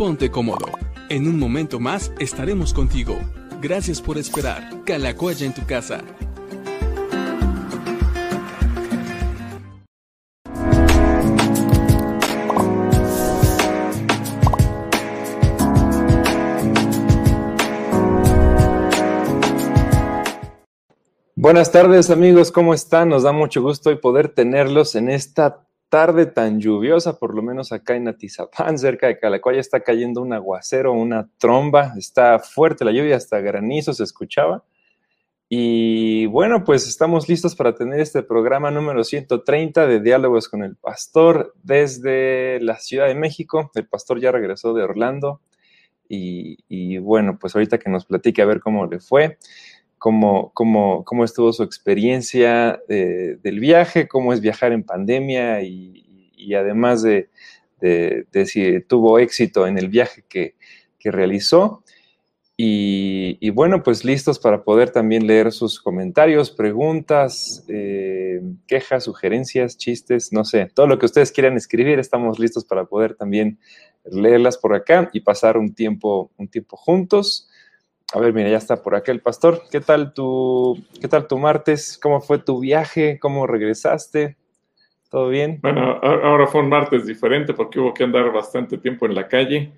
ponte cómodo. En un momento más estaremos contigo. Gracias por esperar. Calacoya en tu casa. Buenas tardes amigos, ¿cómo están? Nos da mucho gusto hoy poder tenerlos en esta tarde tan lluviosa, por lo menos acá en Atizapán, cerca de Calacoya, está cayendo un aguacero, una tromba, está fuerte la lluvia, hasta granizo se escuchaba. Y bueno, pues estamos listos para tener este programa número 130 de Diálogos con el Pastor desde la Ciudad de México. El pastor ya regresó de Orlando y, y bueno, pues ahorita que nos platique a ver cómo le fue cómo, cómo, cómo estuvo su experiencia eh, del viaje, cómo es viajar en pandemia y, además de, si tuvo éxito en el viaje que, realizó. Y, bueno, pues listos para poder también leer sus comentarios, preguntas, eh, quejas, sugerencias, chistes, no sé, todo lo que ustedes quieran escribir, estamos listos para poder también leerlas por acá y pasar un tiempo, un tiempo juntos. A ver, mira, ya está por acá el pastor. ¿Qué tal tu, qué tal tu martes? ¿Cómo fue tu viaje? ¿Cómo regresaste? ¿Todo bien? Bueno, ahora fue un martes diferente porque hubo que andar bastante tiempo en la calle,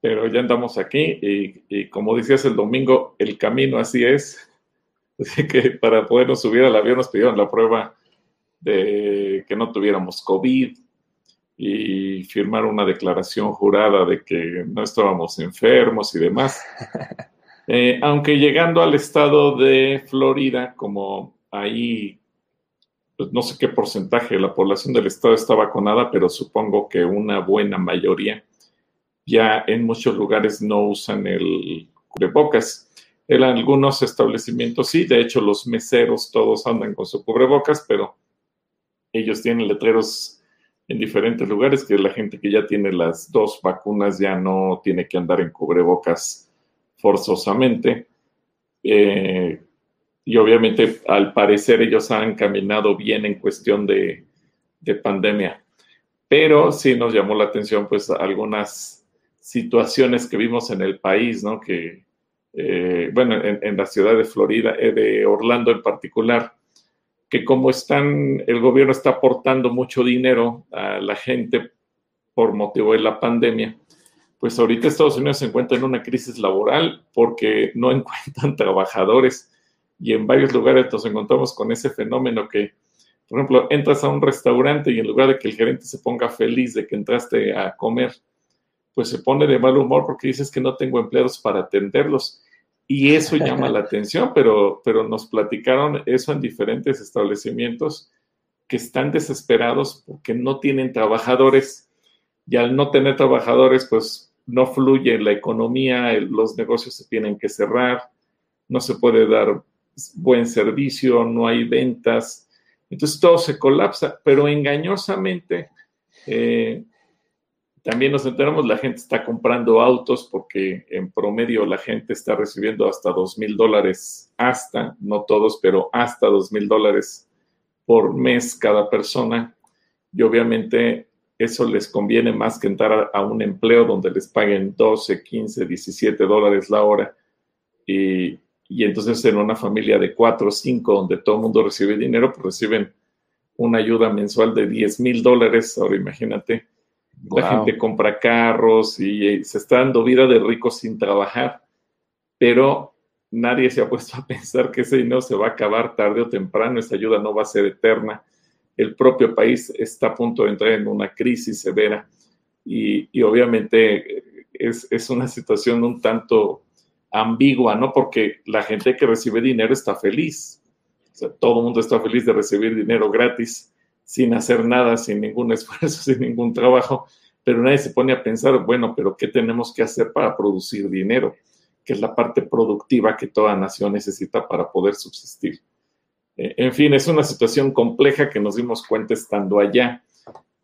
pero ya andamos aquí y, como decías el domingo, el camino así es. Así que para podernos subir al avión nos pidieron la prueba de que no tuviéramos COVID y firmar una declaración jurada de que no estábamos enfermos y demás. Eh, aunque llegando al estado de Florida, como ahí, pues no sé qué porcentaje de la población del estado está vacunada, pero supongo que una buena mayoría ya en muchos lugares no usan el cubrebocas. En algunos establecimientos sí, de hecho los meseros todos andan con su cubrebocas, pero ellos tienen letreros en diferentes lugares que la gente que ya tiene las dos vacunas ya no tiene que andar en cubrebocas forzosamente. Eh, y obviamente, al parecer, ellos han caminado bien en cuestión de, pandemia. Pero sí nos llamó la atención, pues, algunas situaciones que vimos en el país, ¿no? Que, eh, bueno, en, la ciudad de Florida, eh, de Orlando en particular, que como están, el gobierno está aportando mucho dinero a la gente por motivo de la pandemia, pues ahorita Estados Unidos se encuentra en una crisis laboral porque no encuentran trabajadores y en varios lugares nos encontramos con ese fenómeno que, por ejemplo, entras a un restaurante y en lugar de que el gerente se ponga feliz de que entraste a comer, pues se pone de mal humor porque dices que no tengo empleados para atenderlos. Y eso llama la atención, pero, pero nos platicaron eso en diferentes establecimientos que están desesperados porque no tienen trabajadores y al no tener trabajadores, pues no fluye la economía, los negocios se tienen que cerrar, no se puede dar buen servicio, no hay ventas, entonces todo se colapsa, pero engañosamente eh, también nos enteramos, la gente está comprando autos porque en promedio la gente está recibiendo hasta dos mil dólares, hasta, no todos, pero hasta dos mil dólares por mes cada persona. Y obviamente eso les conviene más que entrar a, un empleo donde les paguen 12, 15, 17 dólares la hora. Y, entonces en una familia de 4 o 5 donde todo el mundo recibe dinero, pues reciben una ayuda mensual de 10 mil dólares. Ahora imagínate, la gente compra carros y, se está dando vida de ricos sin trabajar, pero nadie se ha puesto a pensar que ese dinero se va a acabar tarde o temprano, esa ayuda no va a ser eterna el propio país está a punto de entrar en una crisis severa y, obviamente es, una situación un tanto ambigua, ¿no? Porque la gente que recibe dinero está feliz. Todo el mundo está feliz de recibir dinero gratis, sin hacer nada, sin ningún esfuerzo, sin ningún trabajo, pero nadie se pone a pensar, bueno, pero ¿qué tenemos que hacer para producir dinero? Que es la parte productiva que toda nación necesita para poder subsistir. Eh, en fin, es una situación compleja que nos dimos cuenta estando allá.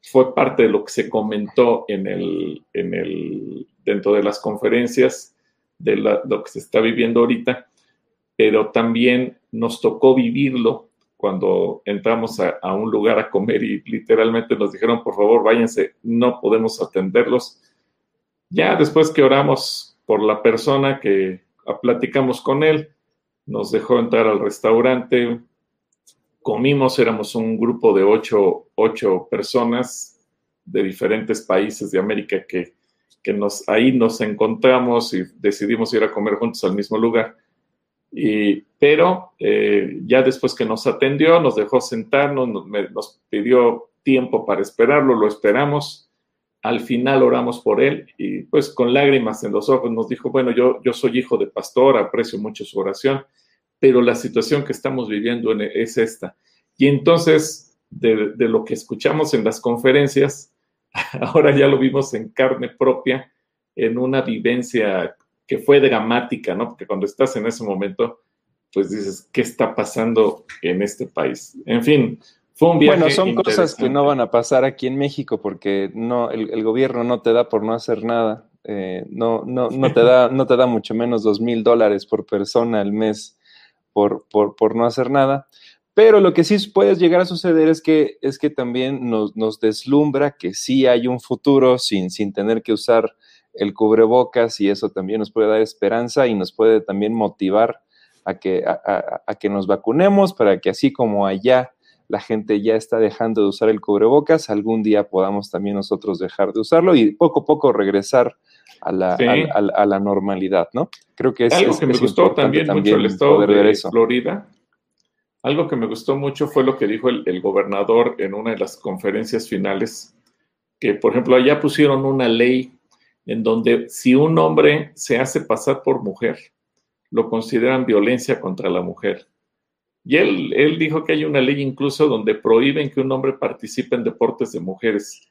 Fue parte de lo que se comentó en el, en el, dentro de las conferencias de lo que se está viviendo ahorita, pero también nos tocó vivirlo cuando entramos a, a, un lugar a comer y literalmente nos dijeron, por favor, váyanse, no podemos atenderlos. Ya después que oramos por la persona que platicamos con él, nos dejó entrar al restaurante, comimos, éramos un grupo de ocho, ocho personas de diferentes países de América que, que, nos, ahí nos encontramos y decidimos ir a comer juntos al mismo lugar. Y, pero eh, ya después que nos atendió, nos dejó sentarnos, nos, nos pidió tiempo para esperarlo, lo esperamos. Al final oramos por él y pues con lágrimas en los ojos nos dijo, bueno, yo, yo soy hijo de pastor, aprecio mucho su oración, pero la situación que estamos viviendo es esta. Y entonces, de, de lo que escuchamos en las conferencias, ahora ya lo vimos en carne propia, en una vivencia que fue dramática, ¿no? Porque cuando estás en ese momento, pues dices, ¿qué está pasando en este país? En fin, fue un viaje. Bueno, son cosas que no van a pasar aquí en México porque no, el, el gobierno no te da por no hacer nada. Eh, no, no, no, te da, no te da mucho menos dos mil dólares por persona al mes por, por, por no hacer nada. Pero lo que sí puede llegar a suceder es que, es que también nos, nos deslumbra que sí hay un futuro sin, sin tener que usar el cubrebocas y eso también nos puede dar esperanza y nos puede también motivar a que, a, que nos vacunemos para que así como allá la gente ya está dejando de usar el cubrebocas, algún día podamos también nosotros dejar de usarlo y poco a poco regresar a la, sí. a, a, a la normalidad, ¿no? Creo que es algo que me es gustó también, también, mucho el estado de Florida algo que me gustó mucho fue lo que dijo el, el, gobernador en una de las conferencias finales, que por ejemplo allá pusieron una ley en donde si un hombre se hace pasar por mujer, lo consideran violencia contra la mujer. Y él, él dijo que hay una ley incluso donde prohíben que un hombre participe en deportes de mujeres.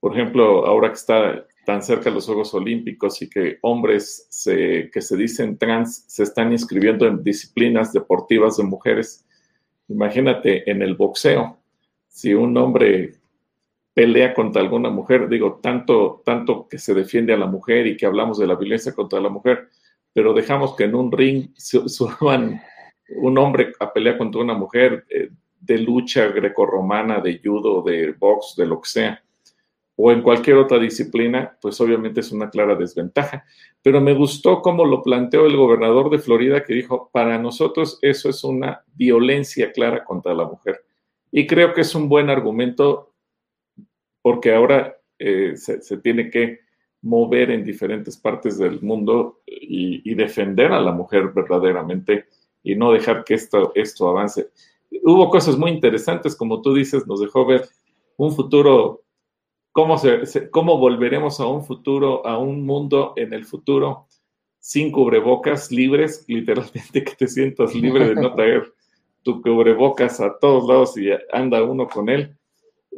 Por ejemplo, ahora que está tan cerca de los Juegos Olímpicos y que hombres que se dicen trans se están inscribiendo en disciplinas deportivas de mujeres, Imagínate en el boxeo, si un hombre pelea contra alguna mujer, digo, tanto, tanto que se defiende a la mujer y que hablamos de la violencia contra la mujer, pero dejamos que en un ring suban un hombre a pelear contra una mujer eh, de lucha grecorromana, de judo, de box, de lo que sea o en cualquier otra disciplina, pues obviamente es una clara desventaja. Pero me gustó cómo lo planteó el gobernador de Florida, que dijo, para nosotros eso es una violencia clara contra la mujer. Y creo que es un buen argumento porque ahora eh, se, tiene que mover en diferentes partes del mundo y, y, defender a la mujer verdaderamente y no dejar que esto, esto avance. Hubo cosas muy interesantes, como tú dices, nos dejó ver un futuro cómo, cómo volveremos a un futuro, a un mundo en el futuro sin cubrebocas, libres, literalmente que te sientas libre de no traer tu cubrebocas a todos lados y anda uno con él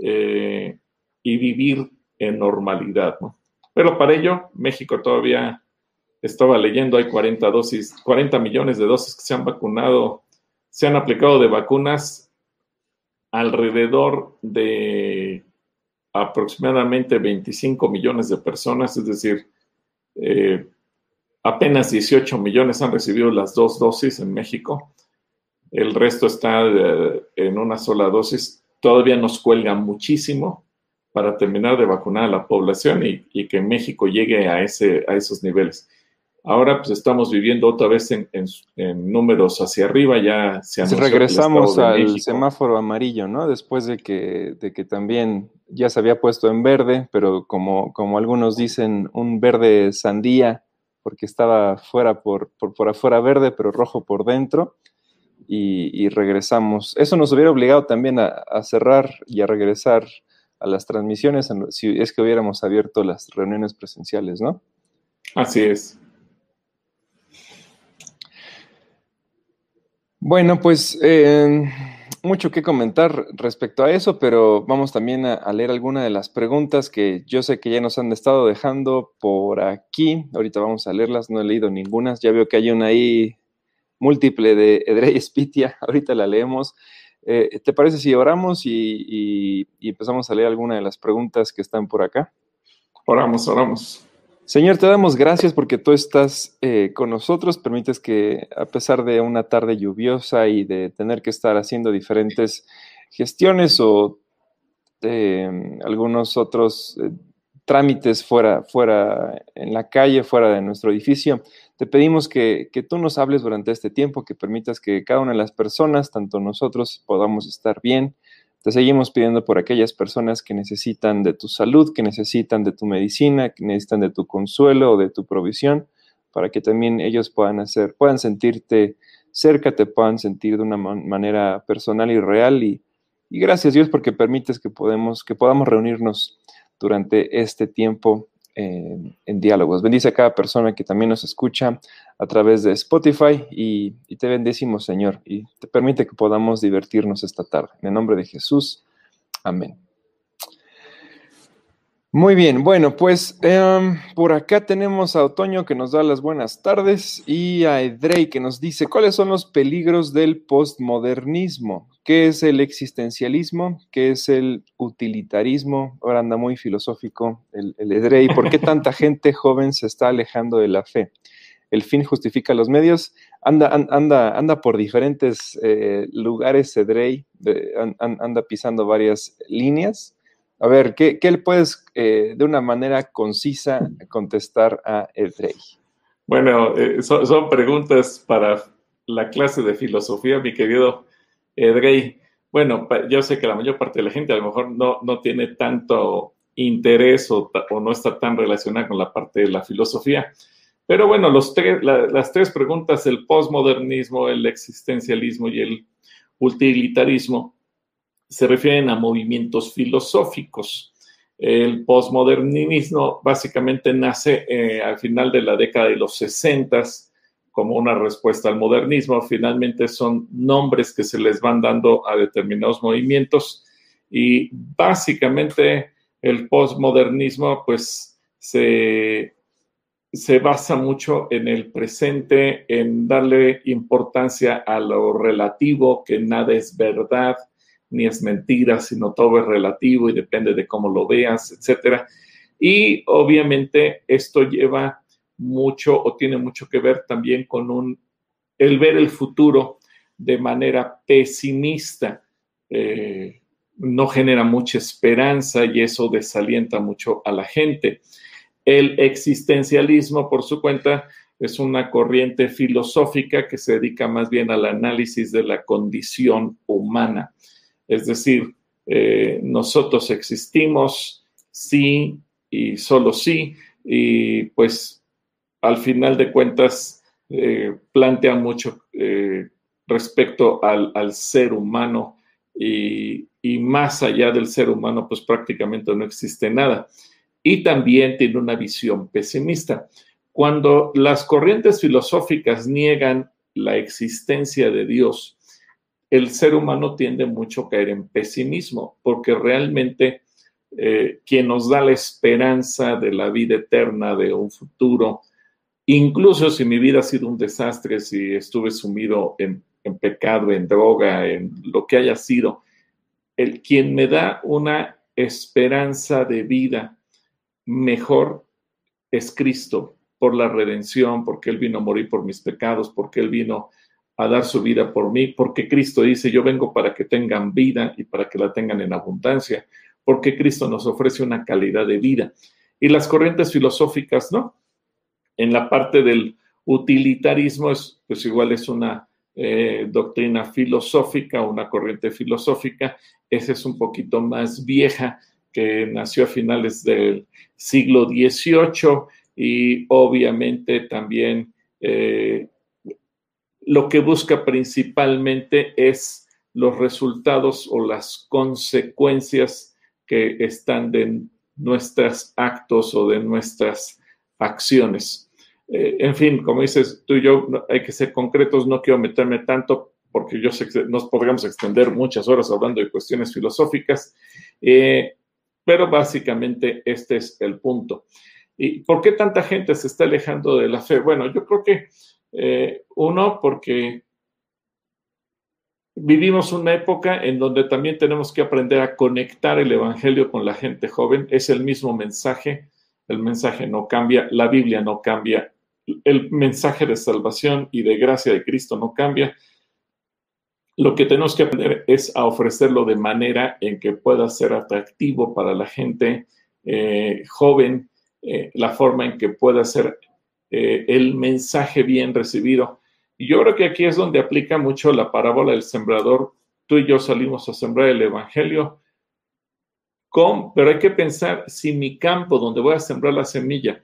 eh, y vivir en normalidad. ¿no? Pero para ello, México todavía estaba leyendo, hay 40 dosis, 40 millones de dosis que se han vacunado, se han aplicado de vacunas alrededor de aproximadamente 25 millones de personas, es decir, eh, apenas 18 millones han recibido las dos dosis en México. El resto está de, en una sola dosis. Todavía nos cuelga muchísimo para terminar de vacunar a la población y, y que México llegue a, ese, a esos niveles. Ahora pues estamos viviendo otra vez en, en, en números hacia arriba, ya se si Regresamos al semáforo amarillo, ¿no? Después de que, de que también ya se había puesto en verde, pero como, como algunos dicen, un verde sandía, porque estaba fuera por, por, por afuera verde, pero rojo por dentro. Y, y, regresamos. Eso nos hubiera obligado también a, a, cerrar y a regresar a las transmisiones si es que hubiéramos abierto las reuniones presenciales, ¿no? Así es. Bueno, pues eh, mucho que comentar respecto a eso, pero vamos también a, leer algunas de las preguntas que yo sé que ya nos han estado dejando por aquí. Ahorita vamos a leerlas, no he leído ninguna. Ya veo que hay una ahí múltiple de Edrey Spitia, ahorita la leemos. Eh, ¿Te parece si oramos y, y empezamos a leer alguna de las preguntas que están por acá? Oramos, oramos. Señor, te damos gracias porque tú estás eh, con nosotros, permites que a pesar de una tarde lluviosa y de tener que estar haciendo diferentes gestiones o eh, algunos otros eh, trámites fuera, fuera en la calle, fuera de nuestro edificio. Te pedimos que, que, tú nos hables durante este tiempo, que permitas que cada una de las personas, tanto nosotros, podamos estar bien. Te seguimos pidiendo por aquellas personas que necesitan de tu salud, que necesitan de tu medicina, que necesitan de tu consuelo o de tu provisión, para que también ellos puedan hacer, puedan sentirte cerca, te puedan sentir de una manera personal y real. Y, y gracias Dios porque permites que, podemos, que podamos reunirnos durante este tiempo en, diálogos. Bendice a cada persona que también nos escucha a través de Spotify y, y, te bendecimos, Señor, y te permite que podamos divertirnos esta tarde. En el nombre de Jesús. Amén. Muy bien, bueno, pues em, por acá tenemos a Otoño que nos da las buenas tardes y a Edrey que nos dice cuáles son los peligros del postmodernismo, qué es el existencialismo, qué es el utilitarismo, ahora anda muy filosófico el, el Edrey, ¿por qué tanta gente joven se está alejando de la fe? El fin justifica los medios, anda, anda, anda por diferentes eh, lugares Edrey, anda pisando varias líneas a ver, ¿qué, le puedes eh, de una manera concisa contestar a Edrey? Bueno, eh, son, preguntas para la clase de filosofía, mi querido Edrey. Bueno, yo sé que la mayor parte de la gente a lo mejor no, no tiene tanto interés o, no está tan relacionada con la parte de la filosofía. Pero bueno, los las tres preguntas, el postmodernismo, el existencialismo y el utilitarismo, se refieren a movimientos filosóficos. El postmodernismo básicamente nace eh, al final de la década de los 60 como una respuesta al modernismo. Finalmente son nombres que se les van dando a determinados movimientos y básicamente el postmodernismo pues se, se basa mucho en el presente, en darle importancia a lo relativo, que nada es verdad, ni es mentira, sino todo es relativo y depende de cómo lo veas, etcétera. Y obviamente esto lleva mucho o tiene mucho que ver también con un, el ver el futuro de manera pesimista. Eh, no genera mucha esperanza y eso desalienta mucho a la gente. El existencialismo, por su cuenta, es una corriente filosófica que se dedica más bien al análisis de la condición humana. Es decir, eh, nosotros existimos, sí y solo sí, y pues al final de cuentas eh, plantea mucho eh, respecto al, ser humano y, y, más allá del ser humano, pues prácticamente no existe nada. Y también tiene una visión pesimista. Cuando las corrientes filosóficas niegan la existencia de Dios, el ser humano tiende mucho a caer en pesimismo, porque realmente eh, quien nos da la esperanza de la vida eterna, de un futuro, incluso si mi vida ha sido un desastre, si estuve sumido en, pecado, en droga, en lo que haya sido, el quien me da una esperanza de vida mejor es Cristo por la redención, porque Él vino a morir por mis pecados, porque Él vino a dar su vida por mí, porque Cristo dice, yo vengo para que tengan vida y para que la tengan en abundancia, porque Cristo nos ofrece una calidad de vida. Y las corrientes filosóficas, ¿no? En la parte del utilitarismo, es, pues igual es una eh, doctrina filosófica, una corriente filosófica, esa es un poquito más vieja, que nació a finales del siglo XVIII y obviamente también eh, lo que busca principalmente es los resultados o las consecuencias que están de nuestros actos o de nuestras acciones. Eh, en fin, como dices tú y yo, hay que ser concretos, no quiero meterme tanto porque yo sé que nos podríamos extender muchas horas hablando de cuestiones filosóficas, eh, pero básicamente este es el punto. ¿Y por qué tanta gente se está alejando de la fe? Bueno, yo creo que eh, uno, porque vivimos una época en donde también tenemos que aprender a conectar el Evangelio con la gente joven. Es el mismo mensaje, el mensaje no cambia, la Biblia no cambia, el mensaje de salvación y de gracia de Cristo no cambia. Lo que tenemos que aprender es a ofrecerlo de manera en que pueda ser atractivo para la gente, eh, joven eh, la forma en que pueda ser eh, el mensaje bien recibido. Y yo creo que aquí es donde aplica mucho la parábola del sembrador. Tú y yo salimos a sembrar el Evangelio, con, pero hay que pensar si mi campo donde voy a sembrar la semilla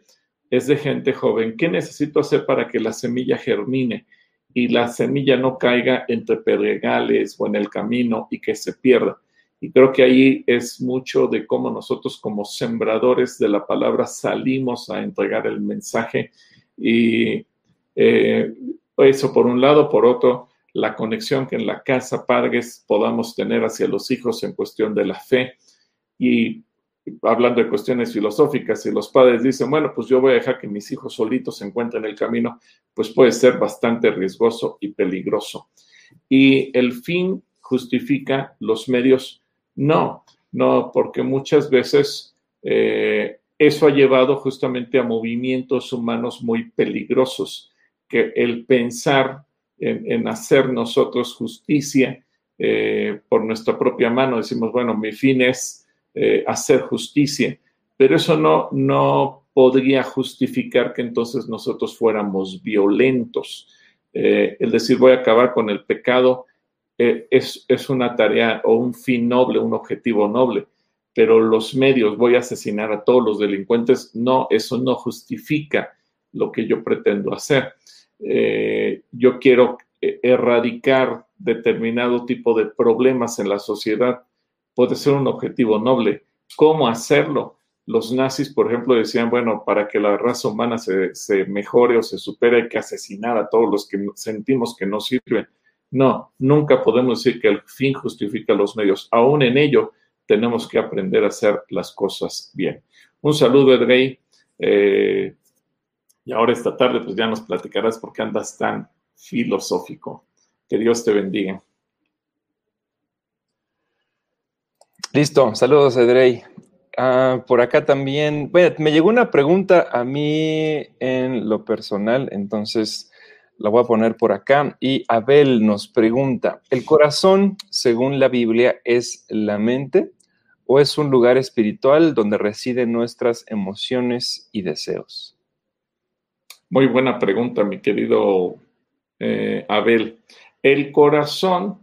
es de gente joven, ¿qué necesito hacer para que la semilla germine y la semilla no caiga entre pedregales o en el camino y que se pierda? Y creo que ahí es mucho de cómo nosotros como sembradores de la palabra salimos a entregar el mensaje. Y eh, eso por un lado, por otro, la conexión que en la casa Pargues podamos tener hacia los hijos en cuestión de la fe. Y hablando de cuestiones filosóficas, si los padres dicen, bueno, pues yo voy a dejar que mis hijos solitos se encuentren en el camino, pues puede ser bastante riesgoso y peligroso. Y el fin justifica los medios no, no, porque muchas veces eh, eso ha llevado justamente a movimientos humanos muy peligrosos, que el pensar en, hacer nosotros justicia eh, por nuestra propia mano, decimos, bueno, mi fin es eh, hacer justicia, pero eso no, no podría justificar que entonces nosotros fuéramos violentos. el decir, voy a acabar con el pecado, eh, es, una tarea o un fin noble, un objetivo noble, pero los medios, voy a asesinar a todos los delincuentes, no, eso no justifica lo que yo pretendo hacer. Eh, yo quiero erradicar determinado tipo de problemas en la sociedad, puede ser un objetivo noble. ¿Cómo hacerlo? Los nazis, por ejemplo, decían, bueno, para que la raza humana se, se mejore o se supere hay que asesinar a todos los que sentimos que no sirven. No, nunca podemos decir que el fin justifica los medios. Aún en ello, tenemos que aprender a hacer las cosas bien. Un saludo, Edrey. Eh, y ahora esta tarde, pues ya nos platicarás por qué andas tan filosófico. Que Dios te bendiga. Listo, saludos, Edrey. Ah, por acá también, bueno, me llegó una pregunta a mí en lo personal, entonces la voy a poner por acá. Y Abel nos pregunta, ¿el corazón, según la Biblia, es la mente o es un lugar espiritual donde residen nuestras emociones y deseos? Muy buena pregunta, mi querido eh, Abel. El corazón,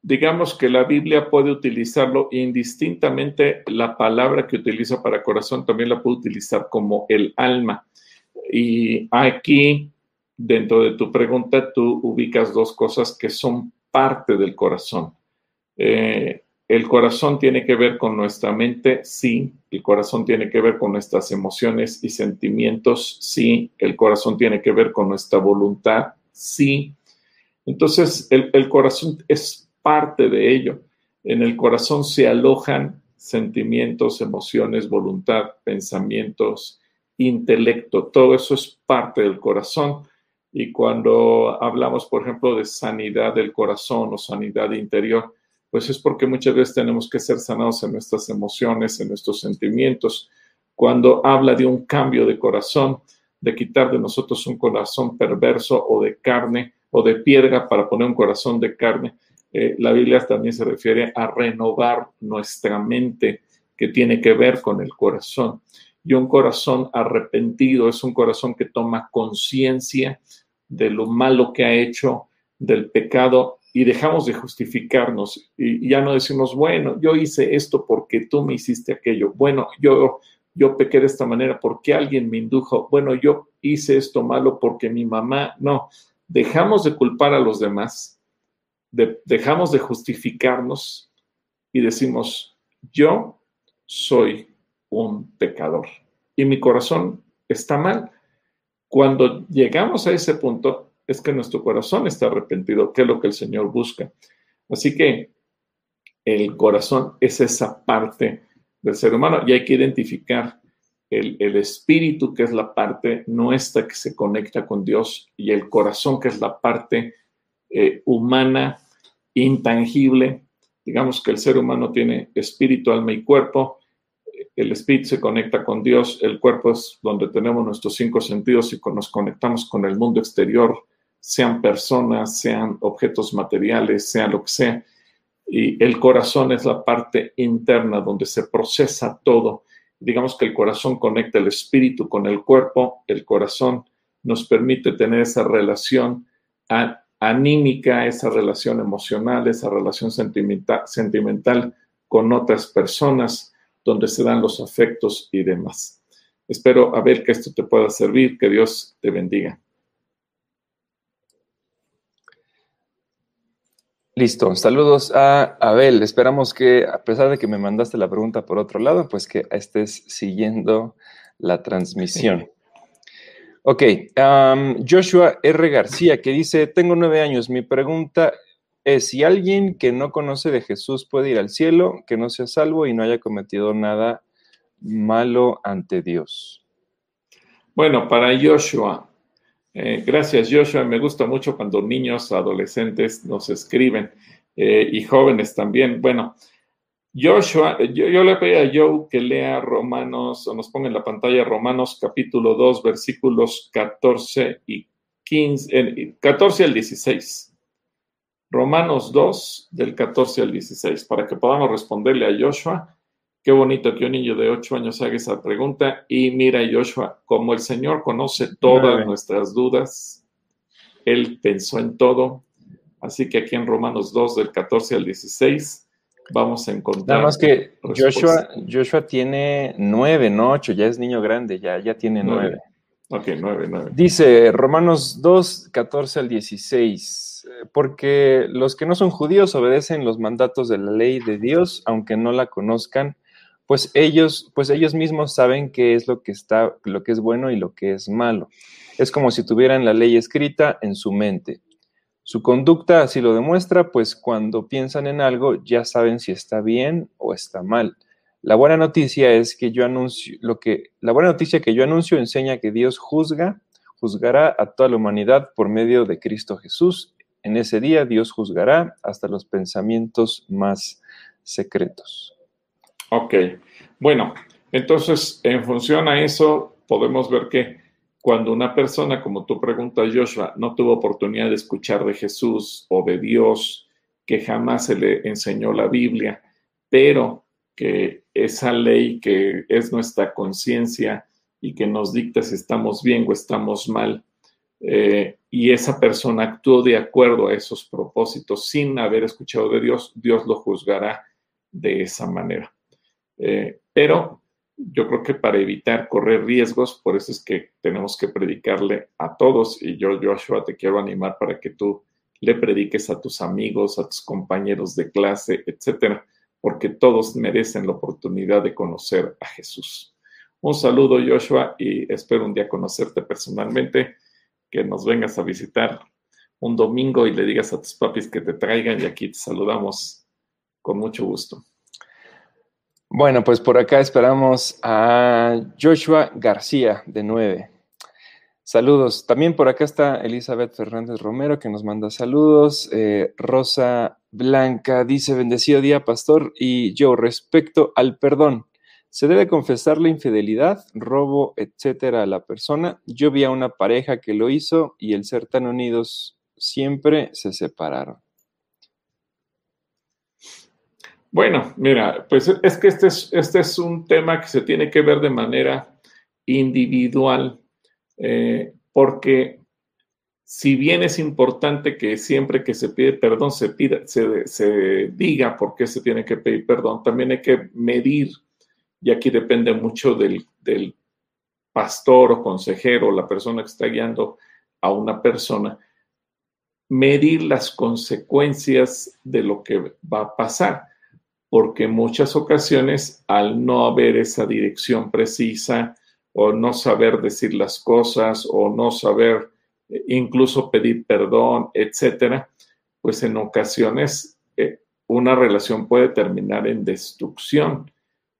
digamos que la Biblia puede utilizarlo indistintamente, la palabra que utiliza para corazón también la puede utilizar como el alma. Y aquí dentro de tu pregunta tú ubicas dos cosas que son parte del corazón. Eh, el corazón tiene que ver con nuestra mente, sí. El corazón tiene que ver con nuestras emociones y sentimientos, sí. El corazón tiene que ver con nuestra voluntad, sí. Entonces, el, el corazón es parte de ello. En el corazón se alojan sentimientos, emociones, voluntad, pensamientos, intelecto. Todo eso es parte del corazón. Y cuando hablamos, por ejemplo, de sanidad del corazón o sanidad interior, pues es porque muchas veces tenemos que ser sanados en nuestras emociones, en nuestros sentimientos. Cuando habla de un cambio de corazón, de quitar de nosotros un corazón perverso o de carne o de piedra para poner un corazón de carne, eh, la Biblia también se refiere a renovar nuestra mente que tiene que ver con el corazón. Y un corazón arrepentido es un corazón que toma conciencia de lo malo que ha hecho, del pecado, y dejamos de justificarnos y ya no decimos, bueno, yo hice esto porque tú me hiciste aquello, bueno, yo, yo pequé de esta manera porque alguien me indujo, bueno, yo hice esto malo porque mi mamá, no, dejamos de culpar a los demás, dejamos de justificarnos y decimos, yo soy un pecador y mi corazón está mal cuando llegamos a ese punto, es que nuestro corazón está arrepentido, que es lo que el Señor busca. Así que el corazón es esa parte del ser humano y hay que identificar el, espíritu, que es la parte nuestra que se conecta con Dios, y el corazón, que es la parte eh, humana, intangible. Digamos que el ser humano tiene espíritu, alma y cuerpo, el espíritu se conecta con Dios, el cuerpo es donde tenemos nuestros cinco sentidos y nos conectamos con el mundo exterior, sean personas, sean objetos materiales, sea lo que sea. Y el corazón es la parte interna donde se procesa todo digamos que el corazón conecta el espíritu con el cuerpo, el corazón nos permite tener esa relación anímica, esa relación emocional, esa relación sentimental, sentimental con otras personas, donde se dan los afectos y demás. Espero a ver que esto te pueda servir, que Dios te bendiga. Listo, saludos a Abel. Esperamos que, a pesar de que me mandaste la pregunta por otro lado, pues que estés siguiendo la transmisión. Ok, Joshua R. García que dice, tengo nueve años, mi pregunta es si alguien que no conoce de Jesús puede ir al cielo, que no sea salvo y no haya cometido nada malo ante Dios. Bueno, para Joshua, eh, gracias, Joshua. Me gusta mucho cuando niños, adolescentes nos escriben eh, y jóvenes también. Bueno, Joshua, yo, le pedí a Joe que lea Romanos, o nos ponga en la pantalla Romanos capítulo 2, versículos 14 y 15, 14 al 16. Romanos 2, del 14 al 16, para que podamos responderle a Joshua Qué bonito que un niño de ocho años haga esa pregunta. Y mira, Joshua, como el Señor conoce todas nuestras dudas, Él pensó en todo. Así que aquí en Romanos 2, del 14 al 16, vamos a encontrar. Nada más que Joshua, Joshua tiene nueve, no ocho, ya es niño grande, ya, ya tiene nueve. Dice Romanos 2, 14 al 16, porque los que no son judíos obedecen los mandatos de la ley de Dios, aunque no la conozcan, pues ellos, pues ellos mismos saben qué es lo que está, lo que es bueno y lo que es malo. Es como si tuvieran la ley escrita en su mente. Su conducta así lo demuestra, pues cuando piensan en algo ya saben si está bien o está mal. La buena noticia es que yo anuncio lo que la buena noticia que yo anuncio enseña que Dios juzga, juzgará a toda la humanidad por medio de Cristo Jesús. En ese día Dios juzgará hasta los pensamientos más secretos. Ok, bueno, entonces en función a eso podemos ver que cuando una persona, como tú preguntas, Joshua, no tuvo oportunidad de escuchar de Jesús o de Dios, que jamás se le enseñó la Biblia, pero que esa ley que es nuestra conciencia y que nos dicta si estamos bien o estamos mal, eh, y esa persona actuó de acuerdo a esos propósitos sin haber escuchado de Dios, Dios lo juzgará de esa manera. Eh, pero yo creo que para evitar correr riesgos, por eso es que tenemos que predicarle a todos. Y yo, Joshua, te quiero animar para que tú le prediques a tus amigos, a tus compañeros de clase, etcétera, porque todos merecen la oportunidad de conocer a Jesús. Un saludo, Joshua, y espero un día conocerte personalmente, que nos vengas a visitar un domingo y le digas a tus papis que te traigan y aquí te saludamos con mucho gusto. Bueno, pues por acá esperamos a Joshua García de 9. Saludos. También por acá está Elizabeth Fernández Romero que nos manda saludos. Eh, Rosa Blanca dice, bendecido día, pastor. Y yo, respecto al perdón, ¿se debe confesar la infidelidad, robo, etcétera a la persona? Yo vi a una pareja que lo hizo y el ser tan unidos siempre se separaron. Bueno, mira, pues es que este es, este es un tema que se tiene que ver de manera individual, eh, porque si bien es importante que siempre que se pide perdón se, pida, se, se diga por qué se tiene que pedir perdón, también hay que medir, y aquí depende mucho del, del pastor o consejero, la persona que está guiando a una persona, medir las consecuencias de lo que va a pasar porque en muchas ocasiones al no haber esa dirección precisa o no saber decir las cosas o no saber eh, incluso pedir perdón, etcétera, pues en ocasiones eh, una relación puede terminar en destrucción.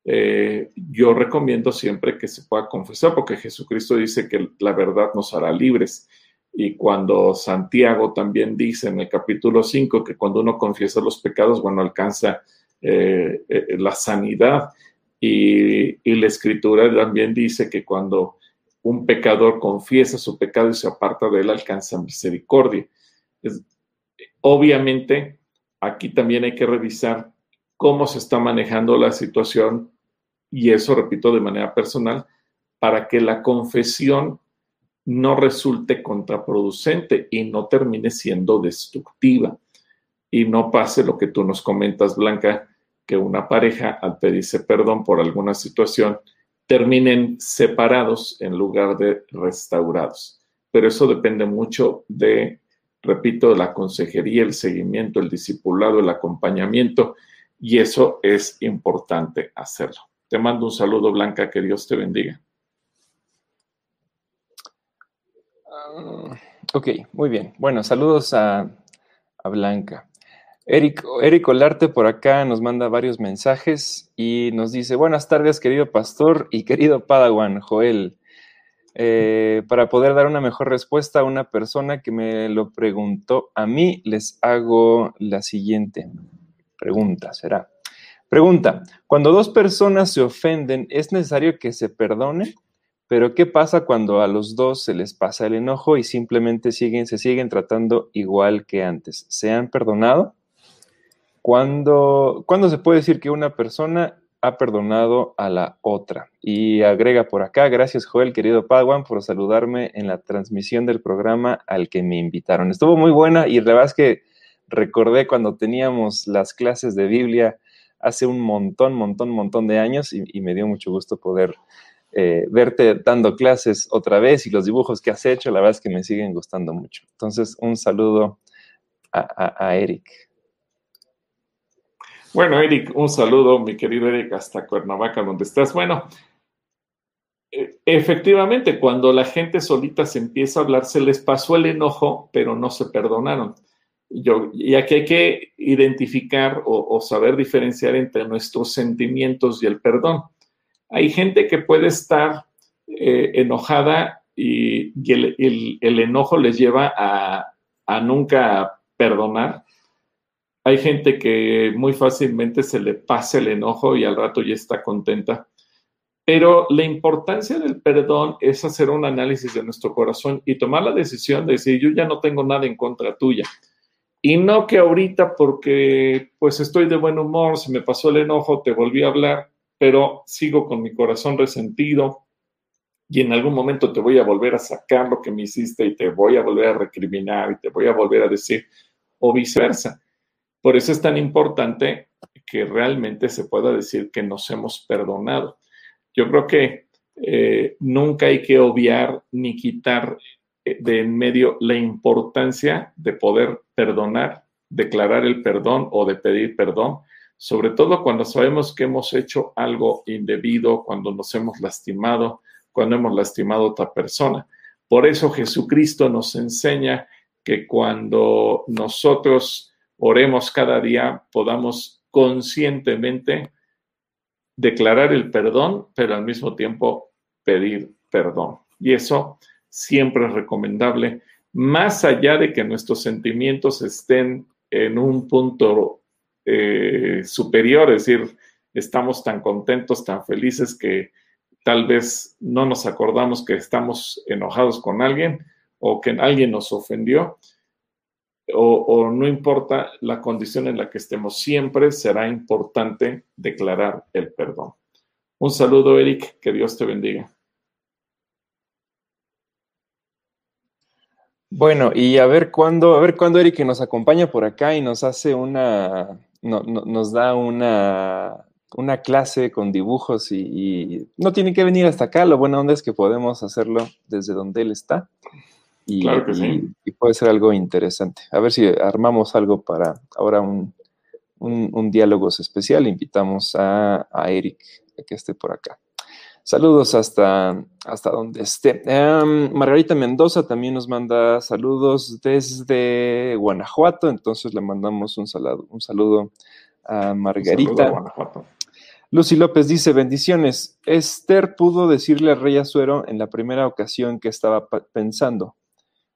Eh, yo recomiendo siempre que se pueda confesar, porque Jesucristo dice que la verdad nos hará libres. Y cuando Santiago también dice en el capítulo 5 que cuando uno confiesa los pecados, bueno, alcanza la sanidad. Y, la escritura también dice que cuando un pecador confiesa su pecado y se aparta de él, alcanza misericordia. obviamente, aquí también hay que revisar cómo se está manejando la situación y eso, repito, de manera personal, para que la confesión no resulte contraproducente y no termine siendo destructiva y no pase lo que tú nos comentas, Blanca, que una pareja al pedirse perdón por alguna situación terminen separados en lugar de restaurados. Pero eso depende mucho de, repito, de la consejería, el seguimiento, el discipulado, el acompañamiento, y eso es importante hacerlo. Te mando un saludo, Blanca, que Dios te bendiga. Ah, ok, muy bien. Bueno, saludos a, a Blanca. Eric, Eric Olarte por acá nos manda varios mensajes y nos dice, buenas tardes querido pastor y querido Padawan, Joel. Eh, para poder dar una mejor respuesta a una persona que me lo preguntó a mí, les hago la siguiente pregunta, será. Pregunta, cuando dos personas se ofenden, ¿es necesario que se perdone? Pero ¿qué pasa cuando a los dos se les pasa el enojo y simplemente siguen, se siguen tratando igual que antes? ¿Se han perdonado? ¿Cuándo, se puede decir que una persona ha perdonado a la otra? Y agrega por acá, gracias Joel, querido Padawan, por saludarme en la transmisión del programa al que me invitaron. Estuvo muy buena y la verdad es que recordé cuando teníamos las clases de Biblia hace un montón, montón, montón de años y, me dio mucho gusto poder eh, verte dando clases otra vez y los dibujos que has hecho, la verdad es que me siguen gustando mucho. Entonces, un saludo a Eric. Bueno, Eric, un saludo, mi querido Eric, hasta Cuernavaca, donde estás. Bueno, e, efectivamente, cuando la gente solita se empieza a hablar, se les pasó el enojo, pero no se perdonaron. Yo, y aquí hay que identificar o, saber diferenciar entre nuestros sentimientos y el perdón. Hay gente que puede estar eh, enojada y, el, enojo les lleva a, a nunca perdonar hay gente que muy fácilmente se le pasa el enojo y al rato ya está contenta. Pero la importancia del perdón es hacer un análisis de nuestro corazón y tomar la decisión de decir, yo ya no tengo nada en contra tuya. Y no que ahorita porque pues estoy de buen humor, se me pasó el enojo, te volví a hablar, pero sigo con mi corazón resentido y en algún momento te voy a volver a sacar lo que me hiciste y te voy a volver a recriminar y te voy a volver a decir, o viceversa. Por eso es tan importante que realmente se pueda decir que nos hemos perdonado. Yo creo que eh, nunca hay que obviar ni quitar eh, de en medio la importancia de poder perdonar, declarar el perdón o de pedir perdón, sobre todo cuando sabemos que hemos hecho algo indebido, cuando nos hemos lastimado, cuando hemos lastimado a otra persona. Por eso Jesucristo nos enseña que cuando nosotros oremos cada día, podamos conscientemente declarar el perdón, pero al mismo tiempo pedir perdón. Y eso siempre es recomendable, más allá de que nuestros sentimientos estén en un punto eh, superior, es decir, estamos tan contentos, tan felices que tal vez no nos acordamos que estamos enojados con alguien o que alguien nos ofendió o, no importa la condición en la que estemos, siempre será importante declarar el perdón. Un saludo, Eric, que Dios te bendiga. Bueno, y a ver cuándo, a ver cuándo Eric nos acompaña por acá y nos hace una, nos da una, una clase con dibujos y, no tiene que venir hasta acá, lo bueno onda es que podemos hacerlo desde donde él está. Y, puede ser algo interesante. A ver si armamos algo para ahora un, un, diálogo especial. Invitamos a, a, Eric a que esté por acá. Saludos hasta, hasta donde esté. Em, Margarita Mendoza también nos manda saludos desde Guanajuato, entonces le mandamos un saludo, un saludo a Margarita. Lucy López dice, bendiciones. Esther pudo decirle al rey Azuero en la primera ocasión que estaba pensando,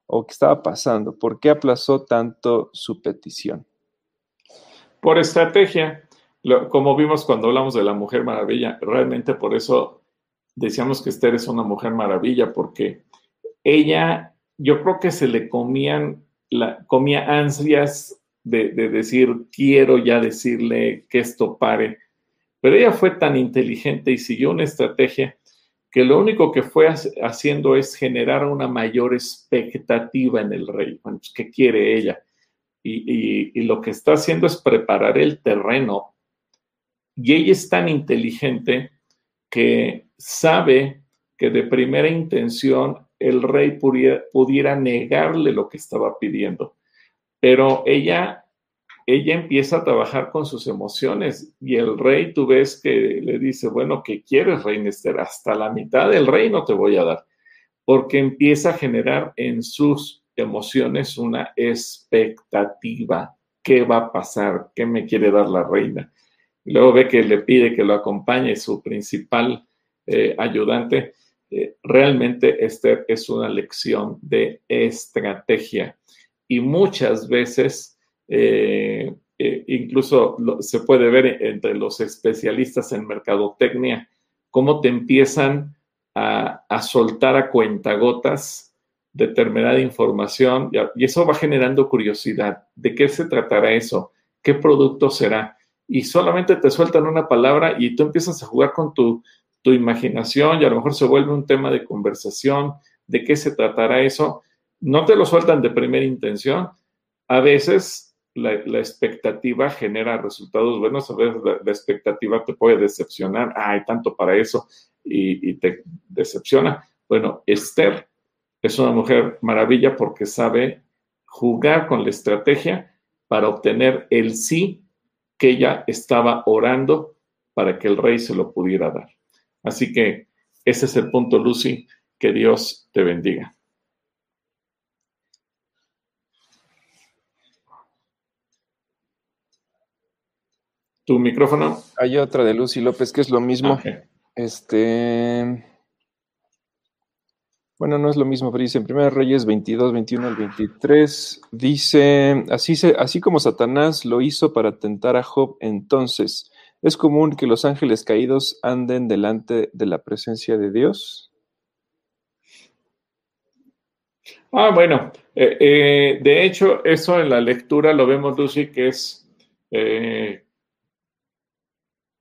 o qué estaba pasando? ¿Por qué aplazó tanto su petición? Por estrategia. como vimos cuando hablamos de la Mujer Maravilla, realmente por eso decíamos que Esther es una Mujer Maravilla, porque ella, yo creo que se le comían, la, comía ansias de, de decir, quiero ya decirle que esto pare, Pero ella fue tan inteligente y siguió una estrategia que lo único que fue haciendo es generar una mayor expectativa en el rey. Bueno, pues, ¿qué quiere ella? Y, lo que está haciendo es preparar el terreno. Y ella es tan inteligente que sabe que de primera intención el rey pudiera negarle lo que estaba pidiendo. Pero ella ella empieza a trabajar con sus emociones y el rey, tú ves que le dice, bueno, ¿qué quieres, reina Esther? Hasta la mitad del reino te voy a dar, porque empieza a generar en sus emociones una expectativa. ¿Qué va a pasar? ¿Qué me quiere dar la reina? Luego ve que le pide que lo acompañe su principal eh, ayudante. Eh, realmente Esther es una lección de estrategia y muchas veces eh, eh, incluso se puede ver entre los especialistas en mercadotecnia, cómo te empiezan a, soltar a cuentagotas determinada información y eso va generando curiosidad. ¿De qué se tratará eso? ¿Qué producto será? Y solamente te sueltan una palabra y tú empiezas a jugar con tu, tu imaginación y a lo mejor se vuelve un tema de conversación. ¿De qué se tratará eso? No te lo sueltan de primera intención. A veces la, expectativa genera resultados buenos, a veces la, expectativa te puede decepcionar, hay tanto para eso y, te decepciona. Bueno, Esther es una mujer maravilla porque sabe jugar con la estrategia para obtener el sí que ella estaba orando para que el rey se lo pudiera dar. Así que ese es el punto, Lucy. Que Dios te bendiga. Tu micrófono. Hay otra de Lucy López que es lo mismo. Este. Bueno, no es lo mismo, pero dice en 1 Reyes 22, 21 al 23, dice, así, se, así como Satanás lo hizo para tentar a Job, entonces, ¿es común que los ángeles caídos anden delante de la presencia de Dios? Ah, bueno, eh, eh, de hecho, eso en la lectura lo vemos, Lucy, que es eh,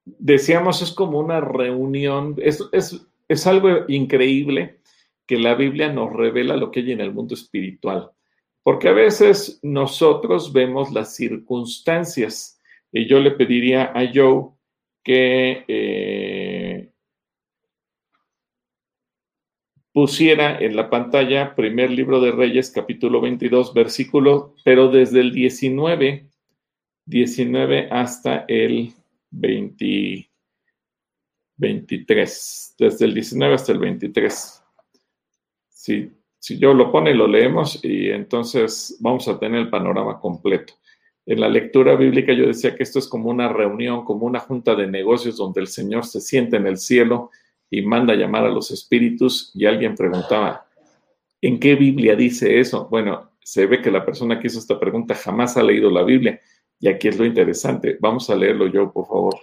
decíamos, es como una reunión, es, es, algo increíble que la Biblia nos revela lo que hay en el mundo espiritual, porque a veces nosotros vemos las circunstancias. Y yo le pediría a Joe que eh, pusiera en la pantalla primer libro de Reyes, capítulo 22, versículo, pero desde el 19, 19 hasta el 20, 23, desde el 19 hasta el 23. Si, si yo lo pone, lo leemos y entonces vamos a tener el panorama completo. En la lectura bíblica yo decía que esto es como una reunión, como una junta de negocios donde el Señor se siente en el cielo y manda a llamar a los espíritus y alguien preguntaba, ¿en qué Biblia dice eso? Bueno, se ve que la persona que hizo esta pregunta jamás ha leído la Biblia y aquí es lo interesante. Vamos a leerlo yo, por favor.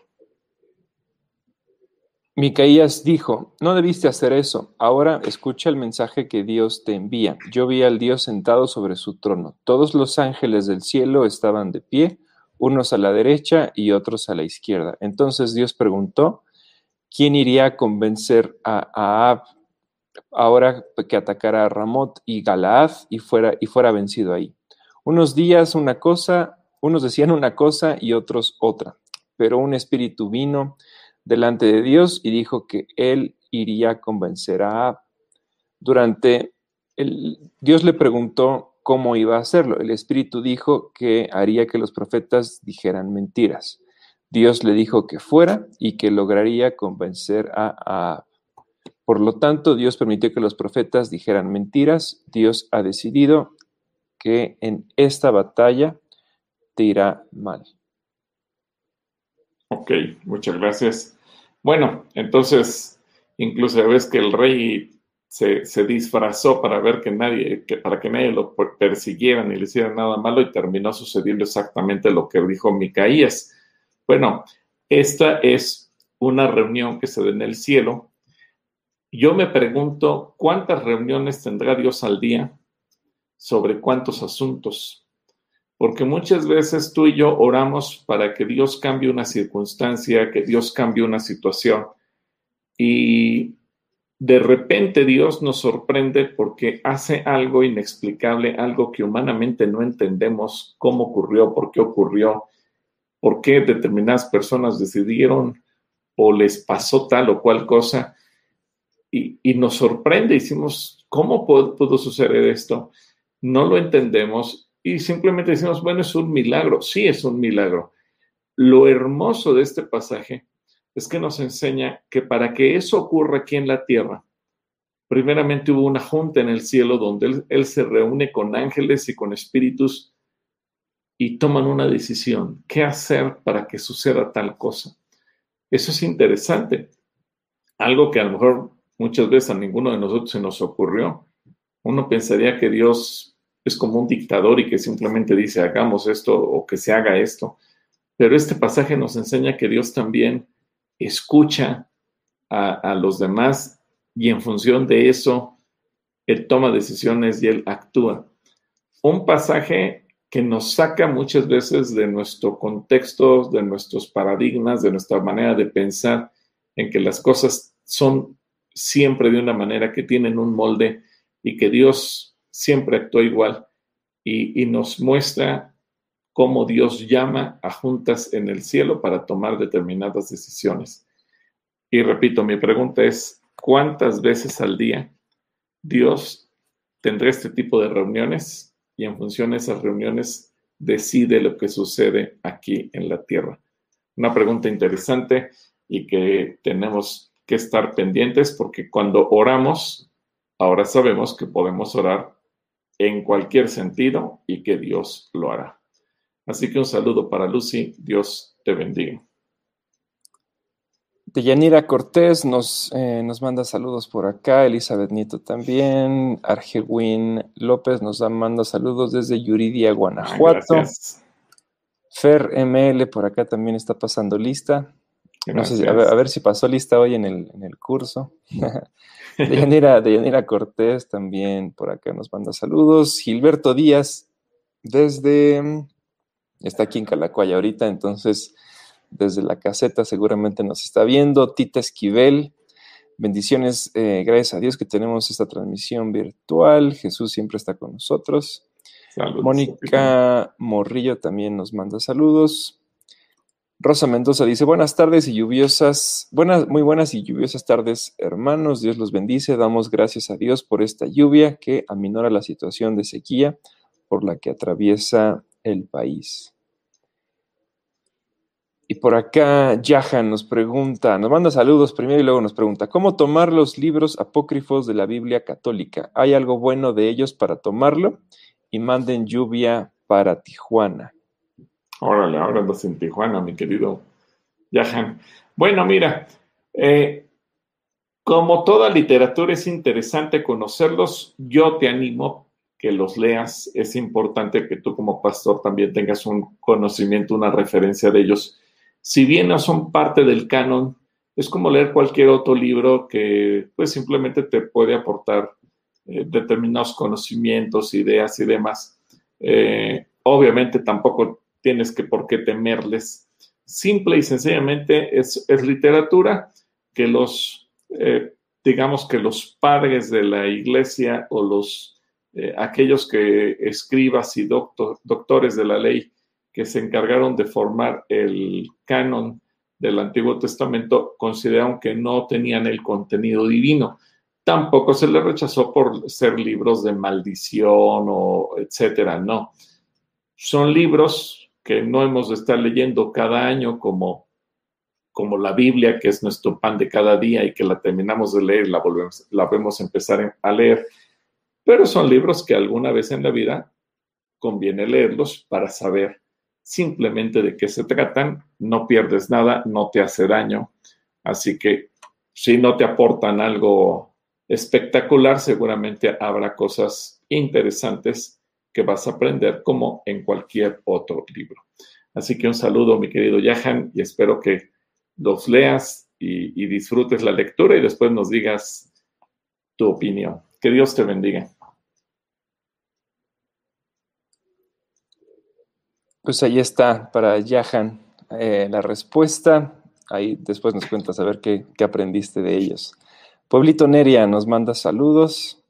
Micaías dijo, no debiste hacer eso. Ahora escucha el mensaje que Dios te envía. Yo vi al Dios sentado sobre su trono. Todos los ángeles del cielo estaban de pie, unos a la derecha y otros a la izquierda. Entonces Dios preguntó, ¿quién iría a convencer a Ahab ahora que atacara a Ramot y Galaad y fuera, y fuera vencido ahí? Unos días una cosa, unos decían una cosa y otros otra, pero un espíritu vino delante de Dios y dijo que él iría a convencer a Ab. Durante el, Dios le preguntó cómo iba a hacerlo. El espíritu dijo que haría que los profetas dijeran mentiras. Dios le dijo que fuera y que lograría convencer a Ab. Por lo tanto, Dios permitió que los profetas dijeran mentiras. Dios ha decidido que en esta batalla te irá mal. Ok, muchas gracias. Bueno, entonces, incluso ves que el rey se, disfrazó para ver que nadie, que, para que nadie lo persiguiera ni le hiciera nada malo y terminó sucediendo exactamente lo que dijo Micaías. Bueno, esta es una reunión que se da en el cielo. Yo me pregunto, ¿cuántas reuniones tendrá Dios al día? ¿Sobre cuántos asuntos? Porque muchas veces tú y yo oramos para que Dios cambie una circunstancia, que Dios cambie una situación. Y de repente Dios nos sorprende porque hace algo inexplicable, algo que humanamente no entendemos cómo ocurrió, por qué ocurrió, por qué determinadas personas decidieron o les pasó tal o cual cosa. Y, nos sorprende, decimos, ¿cómo pudo suceder esto? No lo entendemos y simplemente decimos, bueno, es un milagro. Sí, es un milagro. Lo hermoso de este pasaje es que nos enseña que para que eso ocurra aquí en la tierra, primeramente hubo una junta en el cielo donde él, se reúne con ángeles y con espíritus y toman una decisión, qué hacer para que suceda tal cosa. Eso es interesante. Algo que a lo mejor muchas veces a ninguno de nosotros se nos ocurrió. Uno pensaría que Dios es como un dictador y que simplemente dice hagamos esto o que se haga esto. Pero este pasaje nos enseña que Dios también escucha a, los demás y en función de eso, él toma decisiones y él actúa. Un pasaje que nos saca muchas veces de nuestro contexto, de nuestros paradigmas, de nuestra manera de pensar, en que las cosas son siempre de una manera que tienen un molde y que Dios siempre actúa igual y, y nos muestra cómo Dios llama a juntas en el cielo para tomar determinadas decisiones. Y repito, mi pregunta es, ¿cuántas veces al día Dios tendrá este tipo de reuniones y en función de esas reuniones decide lo que sucede aquí en la tierra? Una pregunta interesante y que tenemos que estar pendientes porque cuando oramos, ahora sabemos que podemos orar en cualquier sentido y que Dios lo hará. Así que un saludo para Lucy. Dios te bendiga. Deyanira Cortés nos, eh, nos manda saludos por acá, Elizabeth Nieto también, Argewin López nos manda saludos desde Yuridia, Guanajuato. Fer ML por acá también está pasando lista. No sé a, ver, si pasó lista hoy en el, en el curso. Deyanira, Deyanira Cortés también por acá nos manda saludos. Gilberto Díaz desde está aquí en Calacuaya ahorita, entonces desde la caseta seguramente nos está viendo. Tita Esquivel, bendiciones, eh, gracias a Dios que tenemos esta transmisión virtual. Jesús siempre está con nosotros. Mónica Morrillo también nos manda saludos. Rosa Mendoza dice, buenas tardes y lluviosas, buenas, muy buenas y lluviosas tardes, hermanos. Dios los bendice. Damos gracias a Dios por esta lluvia que aminora la situación de sequía por la que atraviesa el país. Y por acá Yahan nos pregunta, nos manda saludos primero y luego nos pregunta, ¿cómo tomar los libros apócrifos de la Biblia católica? ¿Hay algo bueno de ellos para tomarlo? Y manden lluvia para Tijuana. Órale, ahora andas en Tijuana, mi querido Yahan. Bueno, mira, eh, como toda literatura es interesante conocerlos, yo te animo que los leas. Es importante que tú como pastor también tengas un conocimiento, una referencia de ellos si bien no son parte del canon, es como leer cualquier otro libro que pues simplemente te puede aportar eh, determinados conocimientos, ideas y demás. Eh, obviamente tampoco tienes que por qué temerles. Simple y sencillamente es, literatura que los, eh, digamos que los padres de la iglesia o los, aquellos que escribas y doctores de la ley que se encargaron de formar el canon del Antiguo Testamento consideraron que no tenían el contenido divino. Tampoco se les rechazó por ser libros de maldición o etcétera, no. Son libros que no hemos de estar leyendo cada año como, como la Biblia, que es nuestro pan de cada día y que la terminamos de leer, la, volvemos, la vemos empezar a leer, pero son libros que alguna vez en la vida conviene leerlos para saber simplemente de qué se tratan, no pierdes nada, no te hace daño. Así que si no te aportan algo espectacular, seguramente habrá cosas interesantes que vas a aprender como en cualquier otro libro. Así que un saludo, mi querido Yahan, y espero que los leas y, disfrutes la lectura y después nos digas tu opinión. Que Dios te bendiga. Pues ahí está para Yahan eh, la respuesta. Ahí después nos cuentas a ver qué, qué aprendiste de ellos. Pueblito Neria nos manda saludos.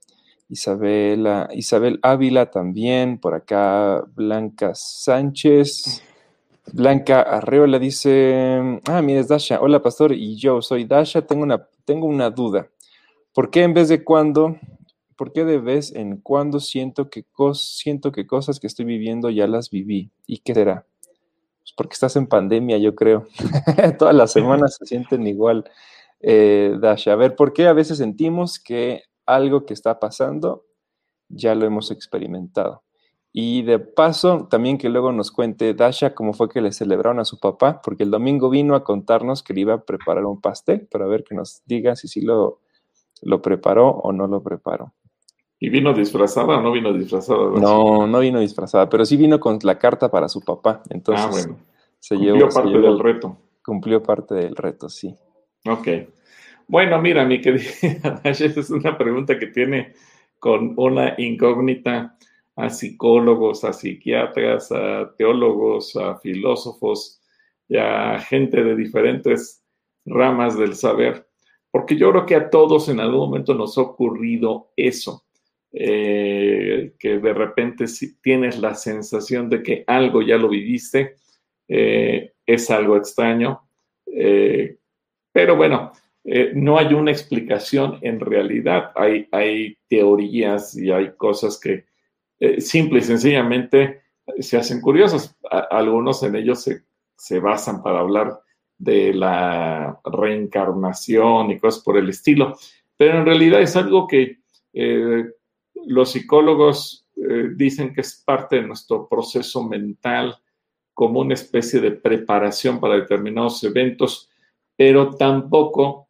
Isabela, Isabel Ávila también, por acá Blanca Sánchez. Blanca Arreola dice, ah, mira, es Dasha. Hola, pastor, y yo soy Dasha. Tengo una, tengo una duda. ¿Por qué en vez de cuando, por qué de vez en cuando siento que, siento que cosas que estoy viviendo ya las viví? ¿Y qué será? Pues porque estás en pandemia, yo creo. Todas las semanas se sienten igual, eh, Dasha. A ver, ¿por qué a veces sentimos que algo que está pasando, ya lo hemos experimentado. Y de paso, también que luego nos cuente Dasha cómo fue que le celebraron a su papá, porque el domingo vino a contarnos que le iba a preparar un pastel, para ver que nos diga si sí lo, lo preparó o no lo preparó. ¿Y vino disfrazada o no vino disfrazada? No, no vino disfrazada, pero sí vino con la carta para su papá. Entonces, ah, bueno. Se cumplió parte del reto. Cumplió parte del reto, sí. Ok. Bueno, mira, mi querida es una pregunta que tiene con una incógnita a psicólogos, a psiquiatras, a teólogos, a filósofos y a gente de diferentes ramas del saber, porque yo creo que a todos en algún momento nos ha ocurrido eso, eh, que de repente si tienes la sensación de que algo ya lo viviste, eh, es algo extraño, eh, pero bueno, eh, no hay una explicación en realidad. Hay, hay teorías y hay cosas que eh, simple y sencillamente se hacen curiosas. algunos en ellos se, basan para hablar de la reencarnación y cosas por el estilo, pero en realidad es algo que eh, los psicólogos dicen que es parte de nuestro proceso mental como una especie de preparación para determinados eventos, pero tampoco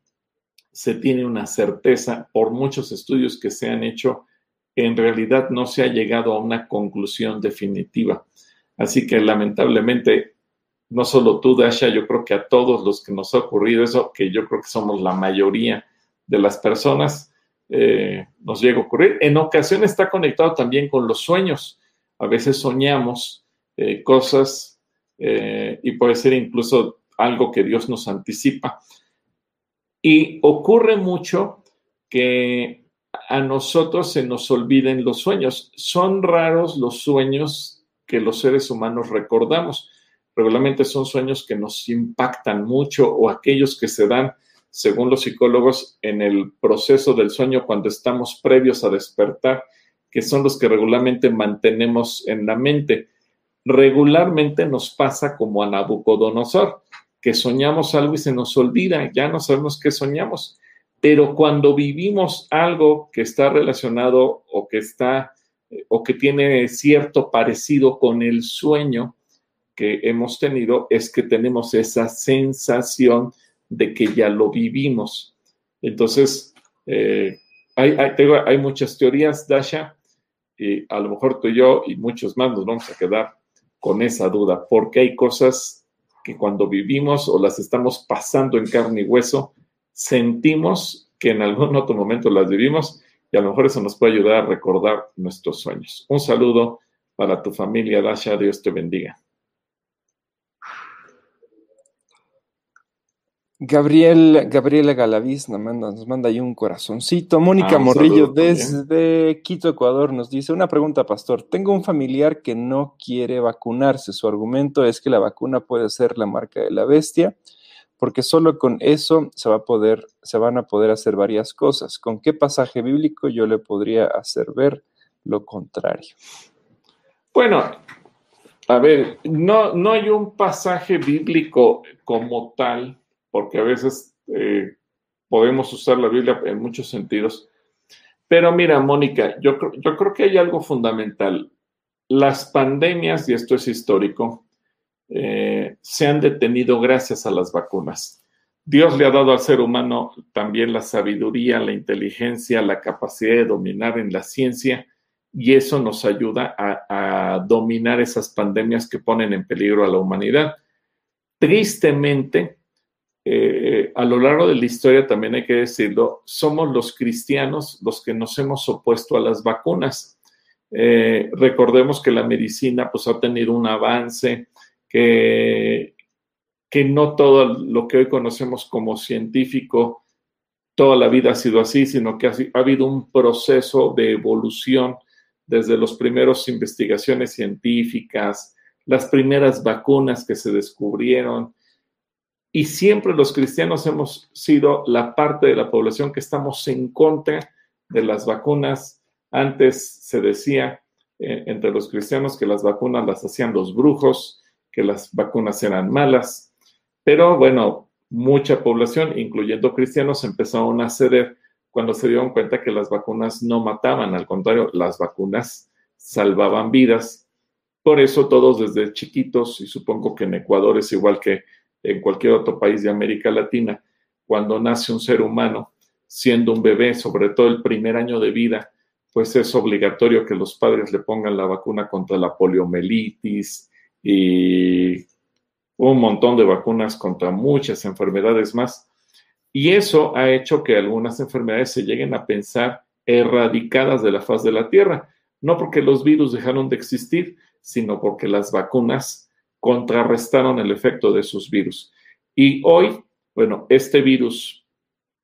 se tiene una certeza por muchos estudios que se han hecho, en realidad no se ha llegado a una conclusión definitiva. Así que lamentablemente, no solo tú, Dasha, yo creo que a todos los que nos ha ocurrido eso, que yo creo que somos la mayoría de las personas, eh, nos llega a ocurrir. En ocasiones está conectado también con los sueños. A veces soñamos eh, cosas eh, y puede ser incluso algo que Dios nos anticipa. Y ocurre mucho que a nosotros se nos olviden los sueños. Son raros los sueños que los seres humanos recordamos. Regularmente son sueños que nos impactan mucho o aquellos que se dan, según los psicólogos, en el proceso del sueño cuando estamos previos a despertar, que son los que regularmente mantenemos en la mente. Regularmente nos pasa como a Nabucodonosor que soñamos algo y se nos olvida, ya no sabemos qué soñamos. Pero cuando vivimos algo que está relacionado o que está o que tiene cierto parecido con el sueño que hemos tenido, es que tenemos esa sensación de que ya lo vivimos. Entonces, eh, hay, hay, muchas teorías, Dasha, y a lo mejor tú y yo y muchos más nos vamos a quedar con esa duda, porque hay cosas que cuando vivimos o las estamos pasando en carne y hueso, sentimos que en algún otro momento las vivimos y a lo mejor eso nos puede ayudar a recordar nuestros sueños. Un saludo para tu familia, Dasha, Dios te bendiga. Gabriel, Gabriela Galaviz nos manda, nos manda ahí un corazoncito. Mónica ah, Morrillo desde Quito, Ecuador, nos dice una pregunta, pastor. Tengo un familiar que no quiere vacunarse. Su argumento es que la vacuna puede ser la marca de la bestia, porque solo con eso se va a poder, se van a poder hacer varias cosas. ¿Con qué pasaje bíblico yo le podría hacer ver lo contrario? Bueno, a ver, no, no hay un pasaje bíblico como tal porque a veces eh, podemos usar la Biblia en muchos sentidos. Pero mira, Mónica, yo, yo creo que hay algo fundamental. Las pandemias, y esto es histórico, eh, se han detenido gracias a las vacunas. Dios le ha dado al ser humano también la sabiduría, la inteligencia, la capacidad de dominar en la ciencia y eso nos ayuda a, a, dominar esas pandemias que ponen en peligro a la humanidad. Tristemente, eh, a lo largo de la historia, también hay que decirlo, somos los cristianos los que nos hemos opuesto a las vacunas. Eh, recordemos que la medicina pues ha tenido un avance, que, que no todo lo que hoy conocemos como científico, toda la vida ha sido así, sino que ha, ha habido un proceso de evolución desde las primeras investigaciones científicas, las primeras vacunas que se descubrieron, y siempre los cristianos hemos sido la parte de la población que estamos en contra de las vacunas. Antes se decía eh, entre los cristianos que las vacunas las hacían los brujos, que las vacunas eran malas, pero bueno, mucha población, incluyendo cristianos, empezaron a ceder cuando se dieron cuenta que las vacunas no mataban, al contrario, las vacunas salvaban vidas. Por eso todos desde chiquitos, y supongo que en Ecuador es igual que en cualquier otro país de América Latina, cuando nace un ser humano, siendo un bebé, sobre todo el primer año de vida, pues es obligatorio que los padres le pongan la vacuna contra la poliomielitis y un montón de vacunas contra muchas enfermedades más. Y eso ha hecho que algunas enfermedades se lleguen a pensar erradicadas de la faz de la Tierra, no porque los virus dejaron de existir, sino porque las vacunas contrarrestaron el efecto de sus virus. Y hoy, bueno, este virus,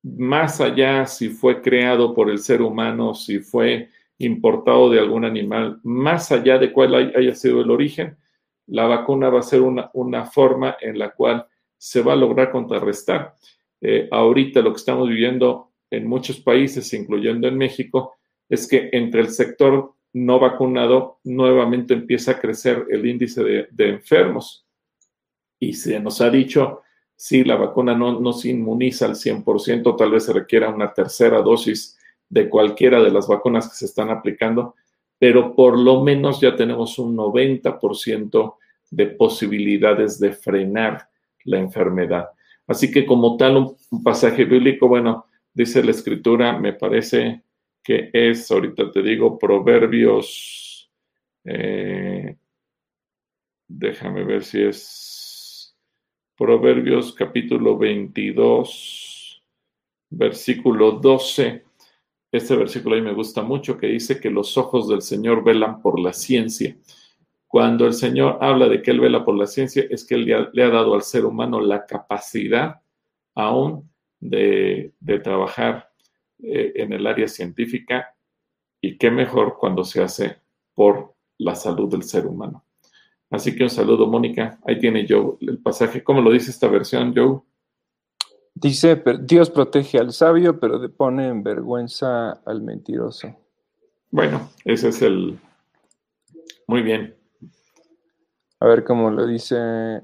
más allá si fue creado por el ser humano, si fue importado de algún animal, más allá de cuál haya sido el origen, la vacuna va a ser una, una forma en la cual se va a lograr contrarrestar. Eh, ahorita lo que estamos viviendo en muchos países, incluyendo en México, es que entre el sector no vacunado, nuevamente empieza a crecer el índice de, enfermos. Y se nos ha dicho, si la vacuna no, se inmuniza al 100%, tal vez se requiera una tercera dosis de cualquiera de las vacunas que se están aplicando, pero por lo menos ya tenemos un 90% de posibilidades de frenar la enfermedad. Así que como tal, un pasaje bíblico, bueno, dice la escritura, me parece que es, ahorita te digo, Proverbios, eh, déjame ver si es Proverbios capítulo 22, versículo 12. Este versículo ahí me gusta mucho que dice que los ojos del Señor velan por la ciencia. Cuando el Señor habla de que Él vela por la ciencia, es que Él le ha, dado al ser humano la capacidad aún de, de trabajar eh, en el área científica y qué mejor cuando se hace por la salud del ser humano. Así que un saludo, Mónica. Ahí tiene Joe el pasaje. ¿Cómo lo dice esta versión, Joe? Dice, Dios protege al sabio, pero pone en vergüenza al mentiroso. Bueno, ese es el... Muy bien. A ver cómo lo dice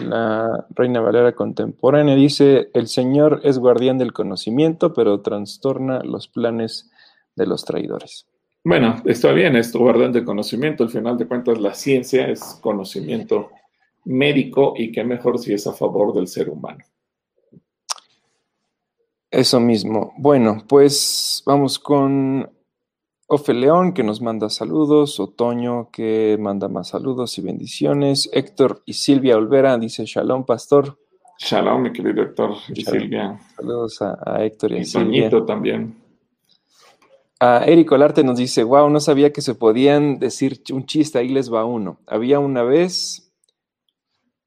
la Reina Valera contemporánea dice, el Señor es guardián del conocimiento, pero trastorna los planes de los traidores. Bueno, está bien, esto guardián del conocimiento, al final de cuentas la ciencia es conocimiento médico y qué mejor si es a favor del ser humano. Eso mismo. Bueno, pues vamos con Ofe León, que nos manda saludos. Otoño, que manda más saludos y bendiciones. Héctor y Silvia Olvera dice Shalom, pastor. Shalom, mi querido Héctor y Silvia. Saludos a, Héctor y, a Silvia. también. A Eric Olarte nos dice, wow, no sabía que se podían decir un chiste, ahí les va uno. Había una vez,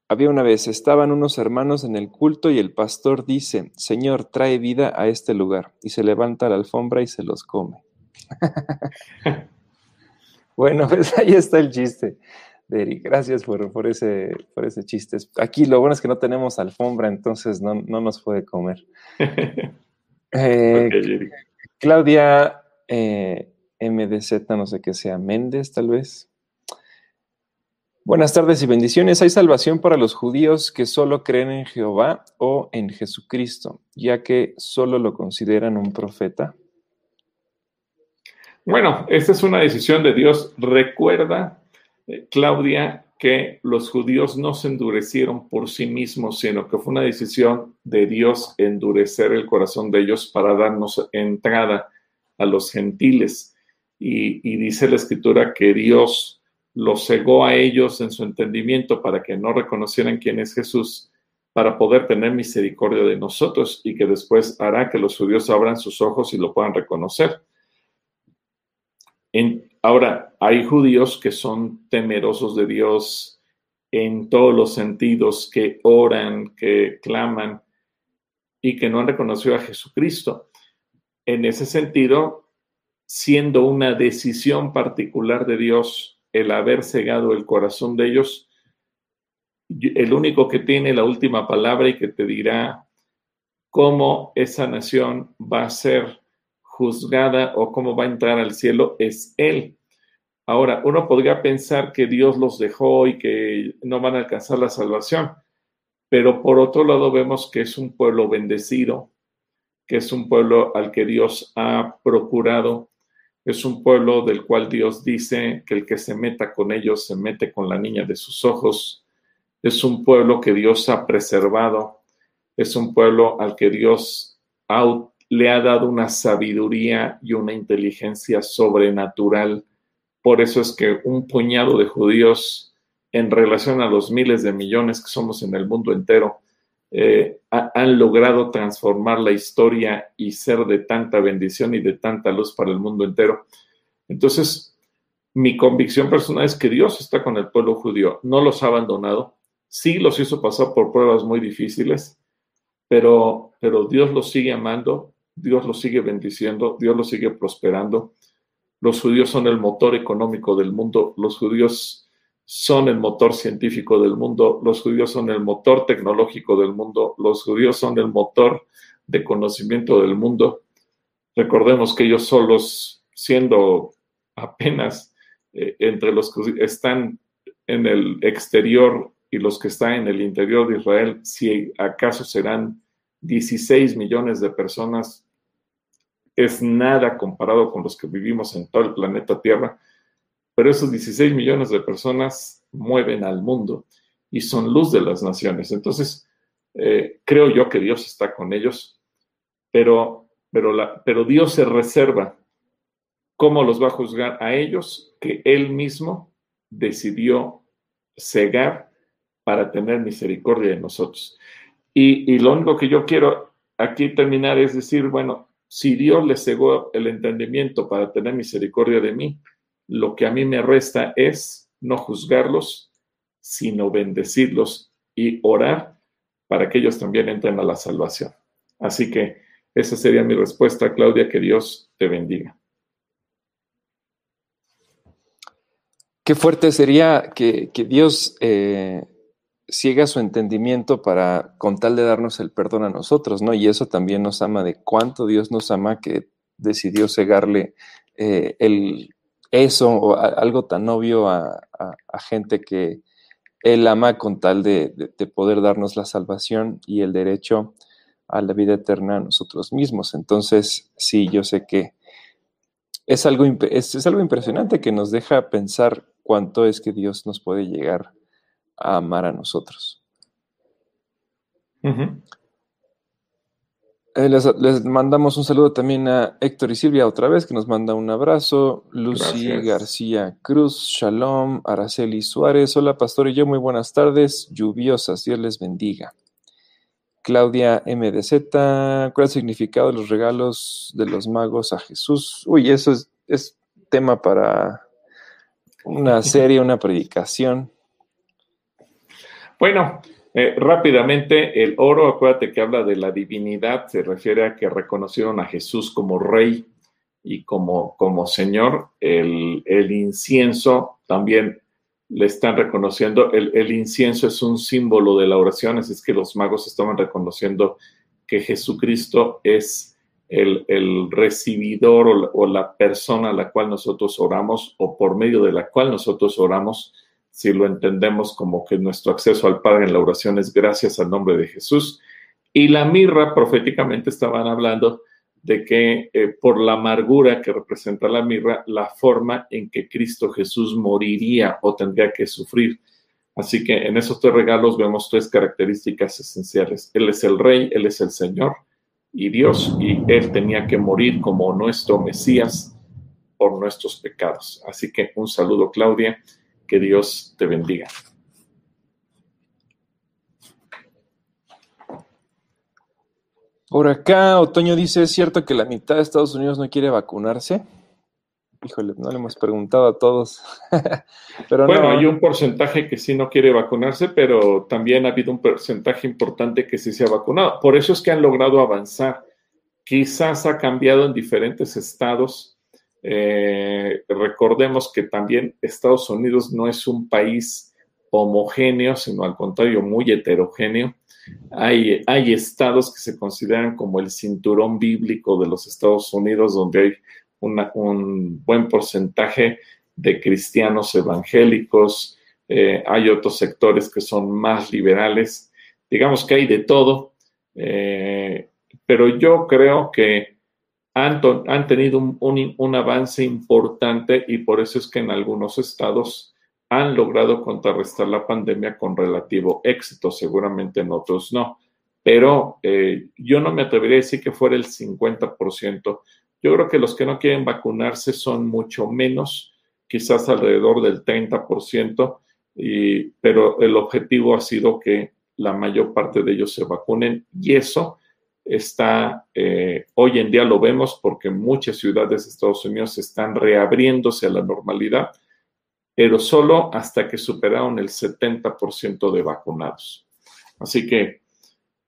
había una vez, estaban unos hermanos en el culto y el pastor dice, Señor, trae vida a este lugar. Y se levanta la alfombra y se los come. bueno, pues ahí está el chiste. Eric, gracias por, ese, por ese chiste. Aquí lo bueno es que no tenemos alfombra, entonces no, nos puede comer. Eh, Claudia eh, MDZ, no sé qué sea, Méndez tal vez. Buenas tardes y bendiciones. ¿Hay salvación para los judíos que solo creen en Jehová o en Jesucristo, ya que solo lo consideran un profeta? Bueno, esta es una decisión de Dios. Recuerda, eh, Claudia, que los judíos no se endurecieron por sí mismos, sino que fue una decisión de Dios endurecer el corazón de ellos para darnos entrada a los gentiles. Y, y dice la escritura que Dios los cegó a ellos en su entendimiento para que no reconocieran quién es Jesús, para poder tener misericordia de nosotros y que después hará que los judíos abran sus ojos y lo puedan reconocer Ahora, hay judíos que son temerosos de Dios en todos los sentidos, que oran, que claman y que no han reconocido a Jesucristo. En ese sentido, siendo una decisión particular de Dios el haber cegado el corazón de ellos, el único que tiene la última palabra y que te dirá cómo esa nación va a ser juzgada o cómo va a entrar al cielo es Él. Ahora, uno podría pensar que Dios los dejó y que no van a alcanzar la salvación, pero por otro lado vemos que es un pueblo bendecido, que es un pueblo al que Dios ha procurado, es un pueblo del cual Dios dice que el que se meta con ellos se mete con la niña de sus ojos, es un pueblo que Dios ha preservado, es un pueblo al que Dios le ha dado una sabiduría y una inteligencia sobrenatural. Por eso es que un puñado de judíos en relación a los miles de millones que somos en el mundo entero, eh, han logrado transformar la historia y ser de tanta bendición y de tanta luz para el mundo entero. Entonces, mi convicción personal es que Dios está con el pueblo judío, no los ha abandonado, sí los hizo pasar por pruebas muy difíciles, pero, pero Dios los sigue amando, Dios los sigue bendiciendo, Dios los sigue prosperando. Los judíos son el motor económico del mundo, los judíos son el motor científico del mundo, los judíos son el motor tecnológico del mundo, los judíos son el motor de conocimiento del mundo. Recordemos que ellos solos, siendo apenas eh, entre los que están en el exterior y los que están en el interior de Israel, si acaso serán 16 millones de personas, es nada comparado con los que vivimos en todo el planeta Tierra, pero esos 16 millones de personas mueven al mundo y son luz de las naciones. Entonces, eh, creo yo que Dios está con ellos, pero, pero, pero Dios se reserva cómo los va a juzgar a ellos que Él mismo decidió cegar para tener misericordia de nosotros. Y, y, lo único que yo quiero aquí terminar es decir, bueno, si Dios les cegó el entendimiento para tener misericordia de mí, lo que a mí me resta es no juzgarlos, sino bendecirlos y orar para que ellos también entren a la salvación. Así que esa sería mi respuesta, Claudia, que Dios te bendiga. Qué fuerte sería que, Dios eh, ciega su entendimiento para, con tal de darnos el perdón a nosotros, ¿no? Y eso también nos ama de cuánto Dios nos ama que decidió cegarle eh, el, eso o algo tan obvio a, gente que Él ama con tal de, poder darnos la salvación y el derecho a la vida eterna a nosotros mismos. Entonces, sí, yo sé que es algo, es algo impresionante que nos deja pensar cuánto es que Dios nos puede llegar a amar a nosotros. Eh, les, mandamos un saludo también a Héctor y Silvia otra vez, que nos manda un abrazo. Lucy García Cruz, Shalom, Araceli Suárez. Hola, pastor y yo, muy buenas tardes. Lluviosas, Dios les bendiga. Claudia MDZ, ¿cuál es el significado de los regalos de los magos a Jesús? Uy, eso es, es tema para una serie, una predicación. Bueno, eh, rápidamente, el oro, acuérdate que habla de la divinidad, se refiere a que reconocieron a Jesús como rey y como, como Señor. El, incienso también le están reconociendo. El, incienso es un símbolo de la oración, así es que los magos estaban reconociendo que Jesucristo es el, recibidor o o la persona a la cual nosotros oramos o por medio de la cual nosotros oramos si lo entendemos como que nuestro acceso al Padre en la oración es gracias al nombre de Jesús. Y la mirra, proféticamente estaban hablando de que eh, por la amargura que representa la mirra, la forma en que Cristo Jesús moriría o tendría que sufrir. Así que en esos tres regalos vemos tres características esenciales. Él es el Rey, Él es el Señor y Dios, y Él tenía que morir como nuestro Mesías por nuestros pecados. Así que un saludo, Claudia. Que Dios te bendiga. Por acá, Otoño dice, ¿es cierto que la mitad de Estados Unidos no quiere vacunarse? híjole, no le hemos preguntado a todos. pero bueno, hay un porcentaje que sí no quiere vacunarse, pero también ha habido un porcentaje importante que sí se ha vacunado. Por eso es que han logrado avanzar. Quizás ha cambiado en diferentes estados. Eh, recordemos que también Estados Unidos no es un país homogéneo, sino al contrario, muy heterogéneo. Hay, hay estados que se consideran como el cinturón bíblico de los Estados Unidos, donde hay un buen porcentaje de cristianos evangélicos, eh, hay otros sectores que son más liberales, digamos que hay de todo, eh, pero yo creo que han, han tenido un, un, avance importante y por eso es que en algunos estados han logrado contrarrestar la pandemia con relativo éxito, seguramente en otros no. Pero eh, yo no me atrevería a decir que fuera el 50%. Yo creo que los que no quieren vacunarse son mucho menos, quizás alrededor del 30%, y, pero el objetivo ha sido que la mayor parte de ellos se vacunen y eso está, eh, hoy en día lo vemos porque muchas ciudades de Estados Unidos están reabriéndose a la normalidad pero solo hasta que superaron el 70% de vacunados. Así que,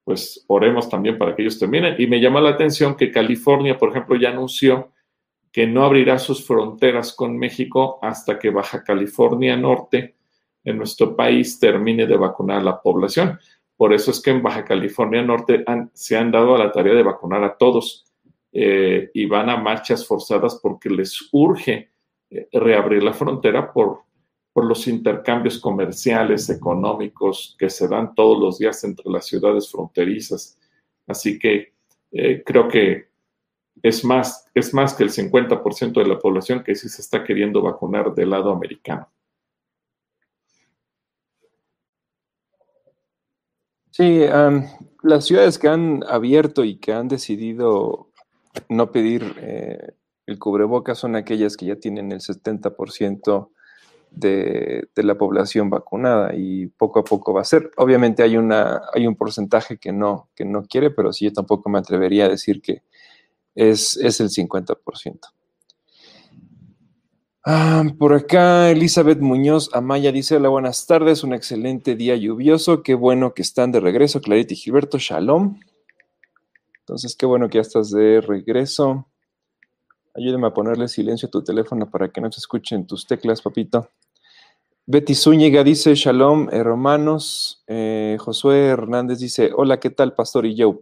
pues, oremos también para que ellos terminen. Y me llama la atención que California, por ejemplo, ya anunció que no abrirá sus fronteras con México hasta que Baja California Norte, en nuestro país, termine de vacunar a la población. Por eso es que en Baja California Norte se han dado a la tarea de vacunar a todos eh, y van a marchas forzadas porque les urge eh, reabrir la frontera por, por los intercambios comerciales, económicos que se dan todos los días entre las ciudades fronterizas. Así que eh, creo que es más, es más que el 50% de la población que sí se está queriendo vacunar del lado americano. Sí, las ciudades que han abierto y que han decidido no pedir eh, el cubrebocas son aquellas que ya tienen el 70% de, de, la población vacunada y poco a poco va a ser. Obviamente hay, una, hay un porcentaje que no, que no quiere, pero sí yo tampoco me atrevería a decir que es, es el 50%. Ah, por acá, Elizabeth Muñoz Amaya dice: Hola, buenas tardes, un excelente día lluvioso. Qué bueno que están de regreso, Clarita y Gilberto. Shalom. Entonces, qué bueno que ya estás de regreso. Ayúdame a ponerle silencio a tu teléfono para que no se escuchen tus teclas, papito. Betty Zúñiga dice, Shalom, hermanos. Eh, Josué Hernández dice, hola, ¿qué tal, Pastor y yo?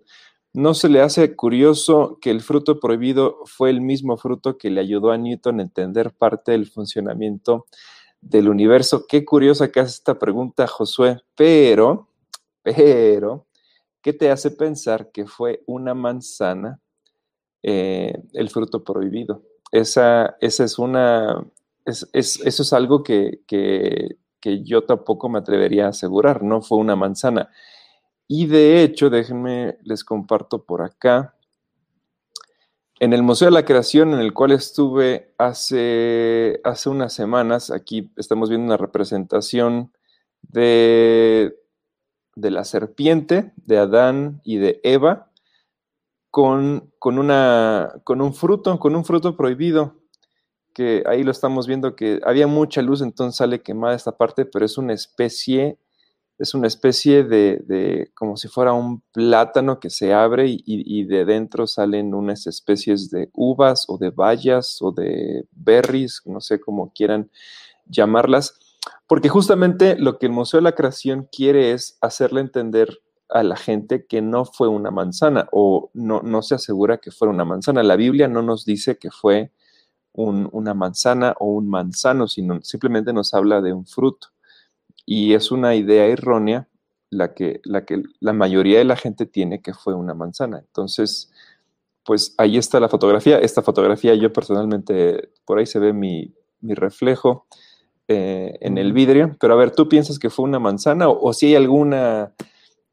¿No se le hace curioso que el fruto prohibido fue el mismo fruto que le ayudó a Newton a entender parte del funcionamiento del universo? Qué curiosa que hace esta pregunta, Josué. Pero, pero, ¿qué te hace pensar que fue una manzana eh, el fruto prohibido. Esa, esa es una, es, eso es algo que, que, yo tampoco me atrevería a asegurar, no fue una manzana. Y de hecho, déjenme, les comparto por acá, en el Museo de la Creación, en el cual estuve hace, hace unas semanas, aquí estamos viendo una representación de, de la serpiente, de Adán y de Eva, con, con, una, con un fruto, con un fruto prohibido, que ahí lo estamos viendo que había mucha luz, entonces sale quemada esta parte, pero es una especie, es una especie de, de como si fuera un plátano que se abre y, y, de dentro salen unas especies de uvas o de bayas o de berries, no sé cómo quieran llamarlas, porque justamente lo que el Museo de la Creación quiere es hacerle entender a la gente que no fue una manzana o no, no se asegura que fuera una manzana. La Biblia no nos dice que fue una manzana o un manzano, sino simplemente nos habla de un fruto. Y es una idea errónea la que, la que la mayoría de la gente tiene que fue una manzana. Entonces, pues ahí está la fotografía. Esta fotografía yo personalmente, por ahí se ve mi, reflejo eh, en el vidrio. Pero a ver, ¿tú piensas que fue una manzana o si hay alguna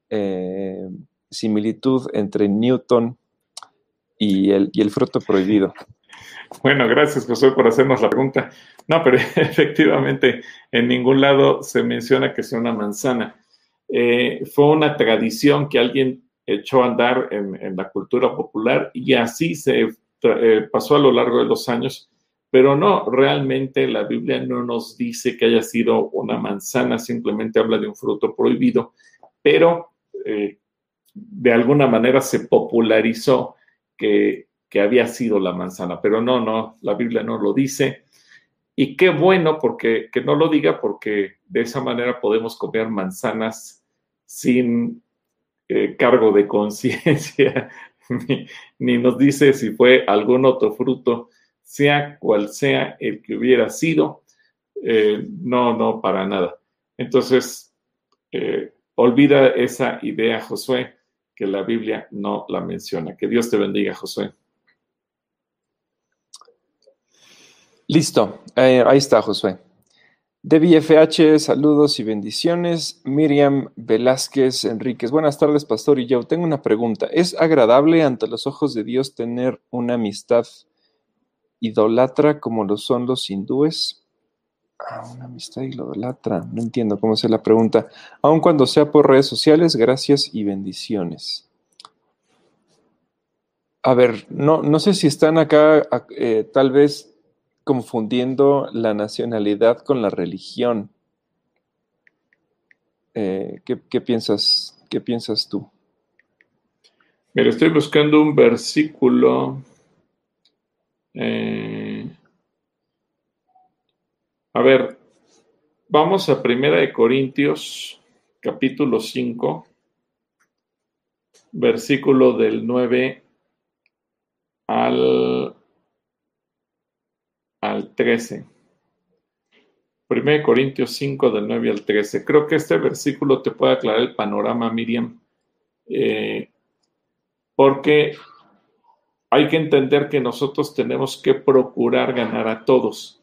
eh, similitud entre Newton y el, y el fruto prohibido? Bueno, gracias José por hacernos la pregunta. No, pero efectivamente en ningún lado se menciona que sea una manzana. Eh, fue una tradición que alguien echó a andar en, la cultura popular y así se eh, pasó a lo largo de los años, Pero no, realmente la Biblia no nos dice que haya sido una manzana, simplemente habla de un fruto prohibido, pero eh, de alguna manera se popularizó que, que había sido la manzana, pero no, no, la Biblia no lo dice. Y qué bueno porque que no lo diga porque de esa manera podemos comer manzanas sin eh, cargo de conciencia, ni, nos dice si fue algún otro fruto, sea cual sea el que hubiera sido, eh, no, no, para nada. Entonces, eh, olvida esa idea, Josué, que la Biblia no la menciona. Que Dios te bendiga, Josué. Listo, ahí está, Josué. DBFH, saludos y bendiciones. Miriam Velázquez Enríquez, buenas tardes, Pastor. Y yo tengo una pregunta. ¿Es agradable ante los ojos de Dios tener una amistad idolatra como lo son los hindúes? Ah, una amistad idolatra. No entiendo cómo se la pregunta. Aun cuando sea por redes sociales, gracias y bendiciones. A ver, no, no sé si están acá, eh, tal vez confundiendo la nacionalidad con la religión. Eh, ¿qué, piensas, ¿Qué piensas tú? Mira, estoy buscando un versículo. Eh, a ver, vamos a Primera de Corintios, capítulo 5, versículo del 9 al al 13. 1 Corintios 5 del 9 al 13. Creo que este versículo te puede aclarar el panorama, Miriam, eh, porque hay que entender que nosotros tenemos que procurar ganar a todos.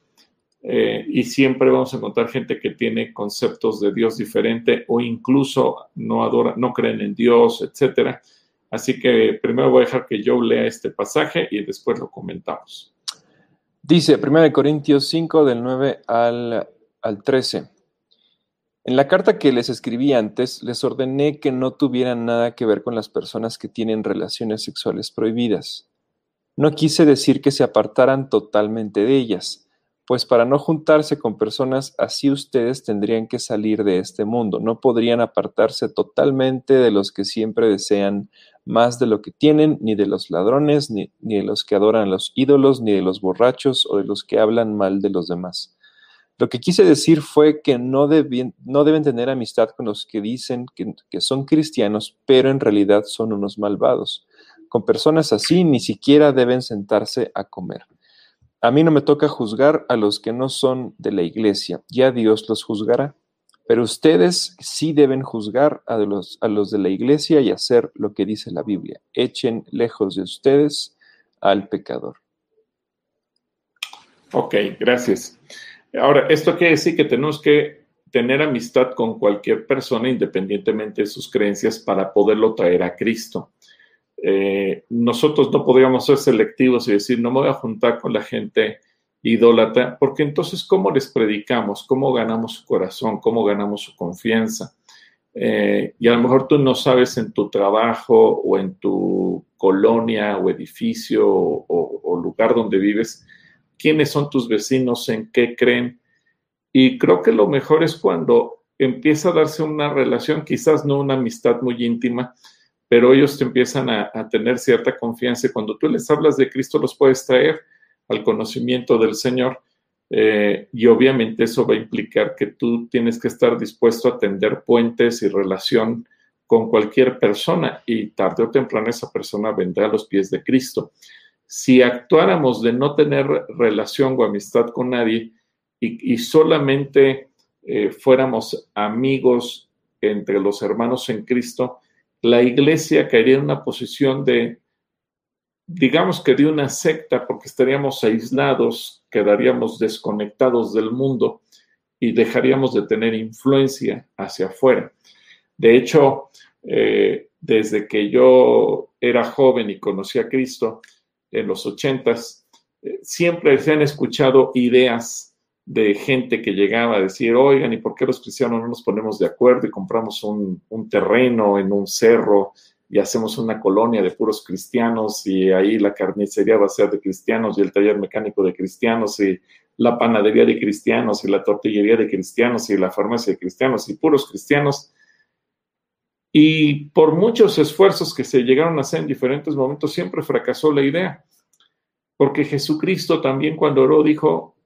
Eh, y siempre vamos a encontrar gente que tiene conceptos de Dios diferente o incluso no adora, no creen en Dios, etcétera. Así que primero voy a dejar que yo lea este pasaje y después lo comentamos. Dice 1 Corintios 5 del 9 al, al 13. En la carta que les escribí antes, les ordené que no tuvieran nada que ver con las personas que tienen relaciones sexuales prohibidas. No quise decir que se apartaran totalmente de ellas, pues para no juntarse con personas así ustedes tendrían que salir de este mundo, no podrían apartarse totalmente de los que siempre desean más de lo que tienen, ni de los ladrones, ni, de los que adoran los ídolos, ni de los borrachos o de los que hablan mal de los demás. Lo que quise decir fue que no, deben tener amistad con los que dicen que son cristianos, pero en realidad son unos malvados. Con personas así ni siquiera deben sentarse a comer. A mí no me toca juzgar a los que no son de la iglesia, ya Dios los juzgará. Pero ustedes sí deben juzgar a los, a los de la iglesia y hacer lo que dice la Biblia. Echen lejos de ustedes al pecador. Ok, gracias. Ahora, esto quiere decir que tenemos que tener amistad con cualquier persona independientemente de sus creencias para poderlo traer a Cristo. Eh, nosotros no podríamos ser selectivos y decir, no me voy a juntar con la gente idólatra, porque entonces, ¿cómo les predicamos? ¿Cómo ganamos su corazón? ¿Cómo ganamos su confianza? Eh, y a lo mejor tú no sabes en tu trabajo o en tu colonia o edificio o, lugar donde vives quiénes son tus vecinos, en qué creen. Y creo que lo mejor es cuando empieza a darse una relación, quizás no una amistad muy íntima, pero ellos te empiezan a, tener cierta confianza y cuando tú les hablas de Cristo los puedes traer al conocimiento del Señor. Eh, y obviamente eso va a implicar que tú tienes que estar dispuesto a tender puentes y relación con cualquier persona y tarde o temprano esa persona vendrá a los pies de Cristo. Si actuáramos de no tener relación o amistad con nadie y, solamente eh, fuéramos amigos entre los hermanos en Cristo, la iglesia caería en una posición de digamos que de una secta, porque estaríamos aislados, quedaríamos desconectados del mundo y dejaríamos de tener influencia hacia afuera. De hecho, eh, desde que yo era joven y conocí a Cristo en los ochentas, eh, siempre se han escuchado ideas de gente que llegaba a decir, oigan, ¿y por qué los cristianos no nos ponemos de acuerdo y compramos un, un terreno en un cerro y hacemos una colonia de puros cristianos y ahí la carnicería va a ser de cristianos y el taller mecánico de cristianos y la panadería de cristianos y la tortillería de cristianos y la farmacia de cristianos y puros cristianos. Y por muchos esfuerzos que se llegaron a hacer en diferentes momentos, siempre fracasó la idea. Porque Jesucristo también cuando oró dijo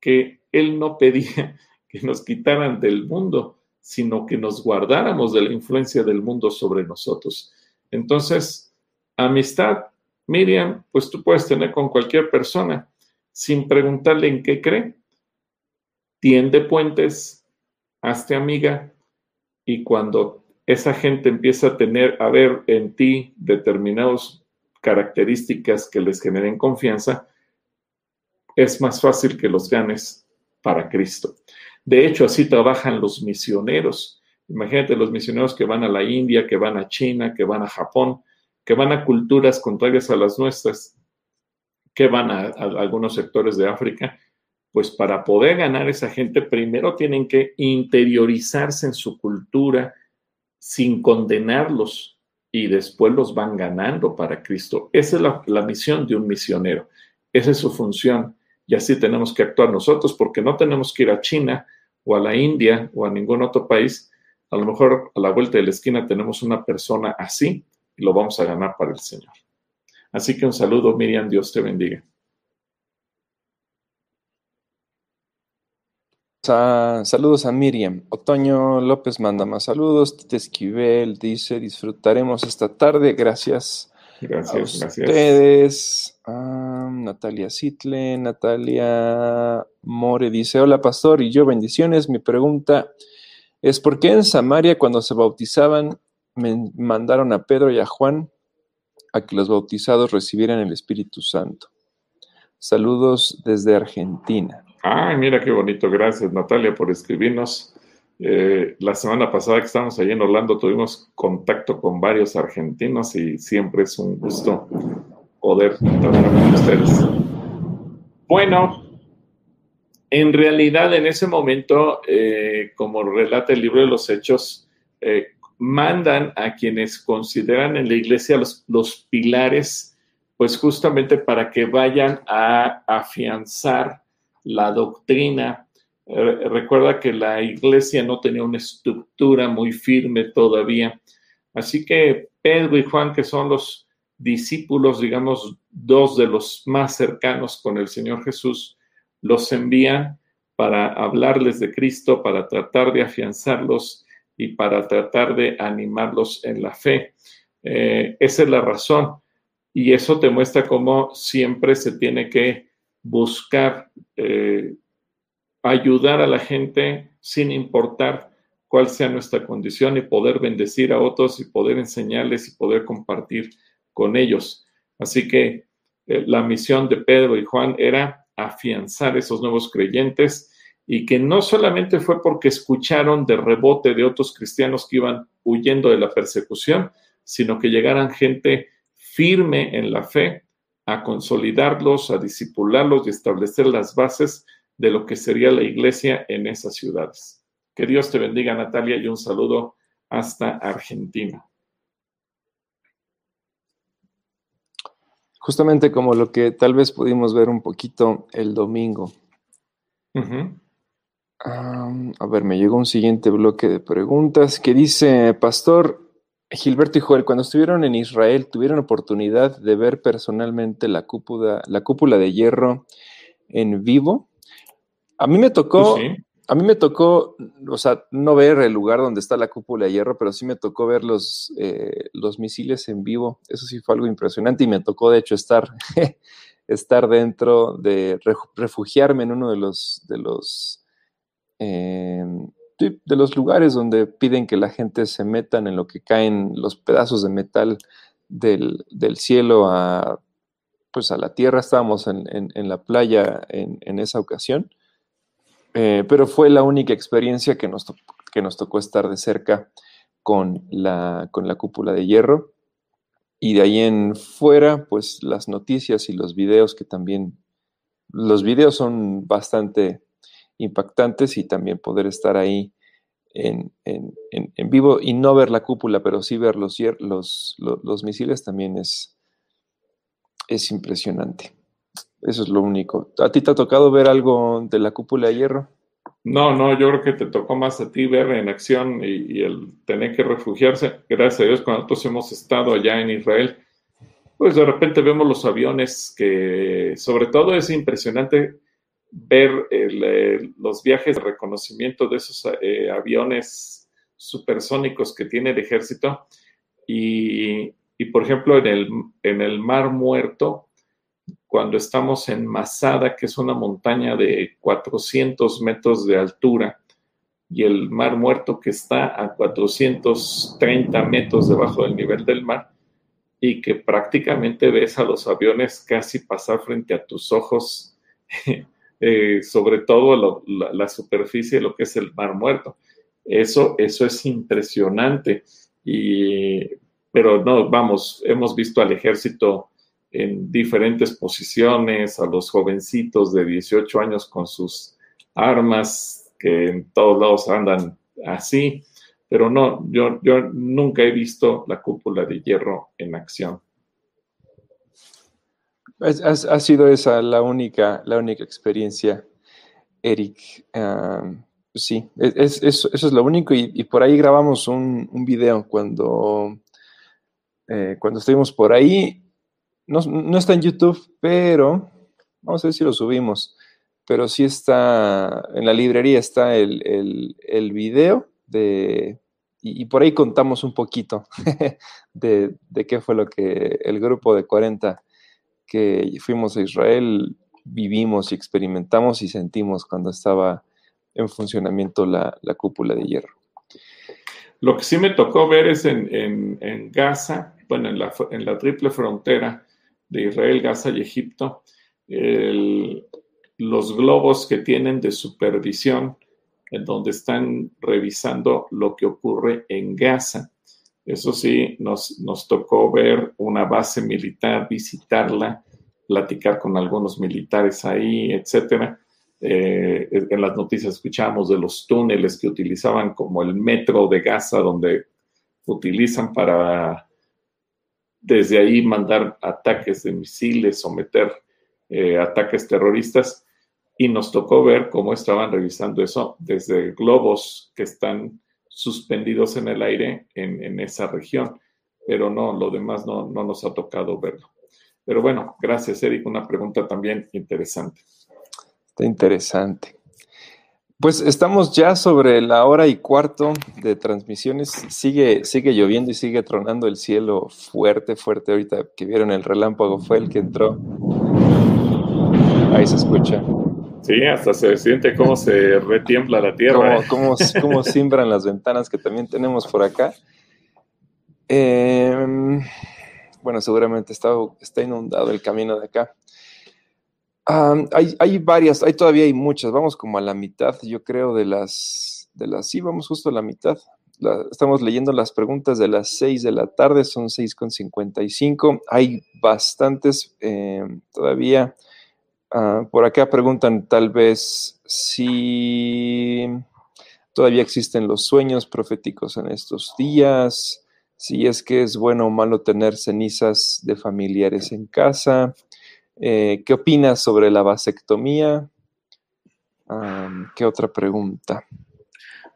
que Él no pedía que nos quitaran del mundo, sino que nos guardáramos de la influencia del mundo sobre nosotros. Entonces, amistad, Miriam, pues tú puedes tener con cualquier persona sin preguntarle en qué cree. Tiende puentes, hazte amiga y cuando esa gente empieza a tener, a ver en ti determinadas características que les generen confianza, es más fácil que los ganes para Cristo. De hecho, así trabajan los misioneros. Imagínate los misioneros que van a la India, que van a China, que van a Japón, que van a culturas contrarias a las nuestras, que van a, algunos sectores de África. Pues para poder ganar esa gente, primero tienen que interiorizarse en su cultura sin condenarlos y después los van ganando para Cristo. Esa es la, la misión de un misionero. Esa es su función. Y así tenemos que actuar nosotros porque no tenemos que ir a China o a la India o a ningún otro país, a lo mejor a la vuelta de la esquina tenemos una persona así y lo vamos a ganar para el Señor. Así que un saludo, Miriam, Dios te bendiga. saludos a Miriam. Otoño López manda más saludos. Tite Esquivel dice, disfrutaremos esta tarde. Gracias. Gracias, a ustedes. Natalia Sitle, Natalia More dice, hola pastor, y yo bendiciones. Mi pregunta es, ¿por qué en Samaria cuando se bautizaban me mandaron a Pedro y a Juan a que los bautizados recibieran el Espíritu Santo? Saludos desde Argentina. Ay, mira qué bonito. Gracias, Natalia, por escribirnos. Eh, la semana pasada que estábamos allí en Orlando tuvimos contacto con varios argentinos y siempre es un gusto poder trabajar con ustedes. Bueno, en realidad en ese momento, eh, como relata el libro de los Hechos, eh, mandan a quienes consideran en la iglesia los, los pilares, pues justamente para que vayan a afianzar la doctrina. Eh, recuerda que la iglesia no tenía una estructura muy firme todavía. Así que Pedro y Juan, que son los discípulos, digamos, dos de los más cercanos con el Señor Jesús, los envían para hablarles de Cristo, para tratar de afianzarlos y para tratar de animarlos en la fe. Eh, esa es la razón. Y eso te muestra cómo siempre se tiene que buscar eh, ayudar a la gente sin importar cuál sea nuestra condición y poder bendecir a otros y poder enseñarles y poder compartir con ellos. Así que eh, la misión de Pedro y Juan era afianzar esos nuevos creyentes y que no solamente fue porque escucharon de rebote de otros cristianos que iban huyendo de la persecución, sino que llegaran gente firme en la fe a consolidarlos, a disipularlos y establecer las bases de lo que sería la iglesia en esas ciudades. Que Dios te bendiga, Natalia, y un saludo hasta Argentina. Justamente como lo que tal vez pudimos ver un poquito el domingo. a ver, me llegó un siguiente bloque de preguntas que dice, Pastor Gilberto y Joel, cuando estuvieron en Israel, ¿tuvieron oportunidad de ver personalmente la cúpula, la cúpula de hierro en vivo? A mí me tocó, a mí me tocó, o sea, no ver el lugar donde está la cúpula de hierro, pero sí me tocó ver los, eh, los misiles en vivo. Eso sí fue algo impresionante y me tocó, de hecho, estar, estar dentro de refugiarme en uno de los, de los, em, de los lugares donde piden que la gente se metan en lo que caen los pedazos de metal del, cielo a, pues a la tierra. Estábamos en, la playa en esa ocasión eh, pero fue la única experiencia que nos, que nos tocó estar de cerca con la, con la cúpula de hierro. Y de ahí en fuera, pues las noticias y los videos que también, los videos son bastante impactantes y también poder estar ahí en, vivo y no ver la cúpula, pero sí ver los, los, los, misiles también es, es impresionante. Eso es lo único. ¿A ti te ha tocado ver algo de la cúpula de hierro? No, no, yo creo que te tocó más a ti ver en acción y, el tener que refugiarse. Gracias a Dios, cuando nosotros hemos estado allá en Israel, pues de repente vemos los aviones que, sobre todo es impresionante ver eh, los viajes de reconocimiento de esos eh, aviones supersónicos que tiene el ejército. Y, por ejemplo, en el, en el Mar Muerto, cuando estamos en Masada, que es una montaña de 400 metros de altura, y el Mar Muerto que está a 430 metros debajo del nivel del mar, y que prácticamente ves a los aviones casi pasar frente a tus ojos, eh, sobre todo la, superficie de lo que es el Mar Muerto. Eso, eso es impresionante. Y, pero no, vamos, hemos visto al ejército en diferentes posiciones, a los jovencitos de 18 años con sus armas, que en todos lados andan así, pero no, yo, yo nunca he visto la cúpula de hierro en acción. Ha, sido esa la única, la única experiencia, Eric. Sí, eso es lo único y, por ahí grabamos un, un video cuando, eh, cuando estuvimos por ahí no, está en YouTube, pero vamos a ver si lo subimos. Pero sí está, en la librería está el, el, video de, y, por ahí contamos un poquito de, qué fue lo que el grupo de 40 que fuimos a Israel vivimos y experimentamos y sentimos cuando estaba en funcionamiento la, cúpula de hierro. Lo que sí me tocó ver es en, Gaza, bueno, en la, en la triple frontera, de Israel, Gaza y Egipto, los globos que tienen de supervisión, en donde están revisando lo que ocurre en Gaza. Eso sí, nos, nos tocó ver una base militar, visitarla, platicar con algunos militares ahí, etcétera. Eh, en las noticias escuchamos de los túneles que utilizaban como el metro de Gaza, donde utilizan para desde ahí mandar ataques de misiles, someter eh, ataques terroristas. Y nos tocó ver cómo estaban revisando eso desde globos que están suspendidos en el aire en, esa región. Pero no, lo demás no, no nos ha tocado verlo. Pero bueno, gracias, Eric. Una pregunta también interesante. Está interesante. Pues estamos ya sobre la hora y cuarto de transmisiones. Sigue, sigue lloviendo y sigue tronando el cielo fuerte, fuerte. Ahorita que vieron el relámpago fue el que entró. Ahí se escucha. Sí, hasta se siente cómo se retiembla la tierra. Cómo, cómo, simbran las ventanas que también tenemos por acá. Em, bueno, seguramente está, está inundado el camino de acá hay, varias, hay todavía hay muchas, vamos como a la mitad, yo creo, de las, de las, sí, vamos justo a la mitad. estamos leyendo las preguntas de las 6 de la tarde, son 6.55, hay bastantes eh, todavía. Ah, por acá preguntan tal vez si todavía existen los sueños proféticos en estos días, si es que es bueno o malo tener cenizas de familiares en casa. Eh, ¿Qué opinas sobre la vasectomía? ¿Qué otra pregunta?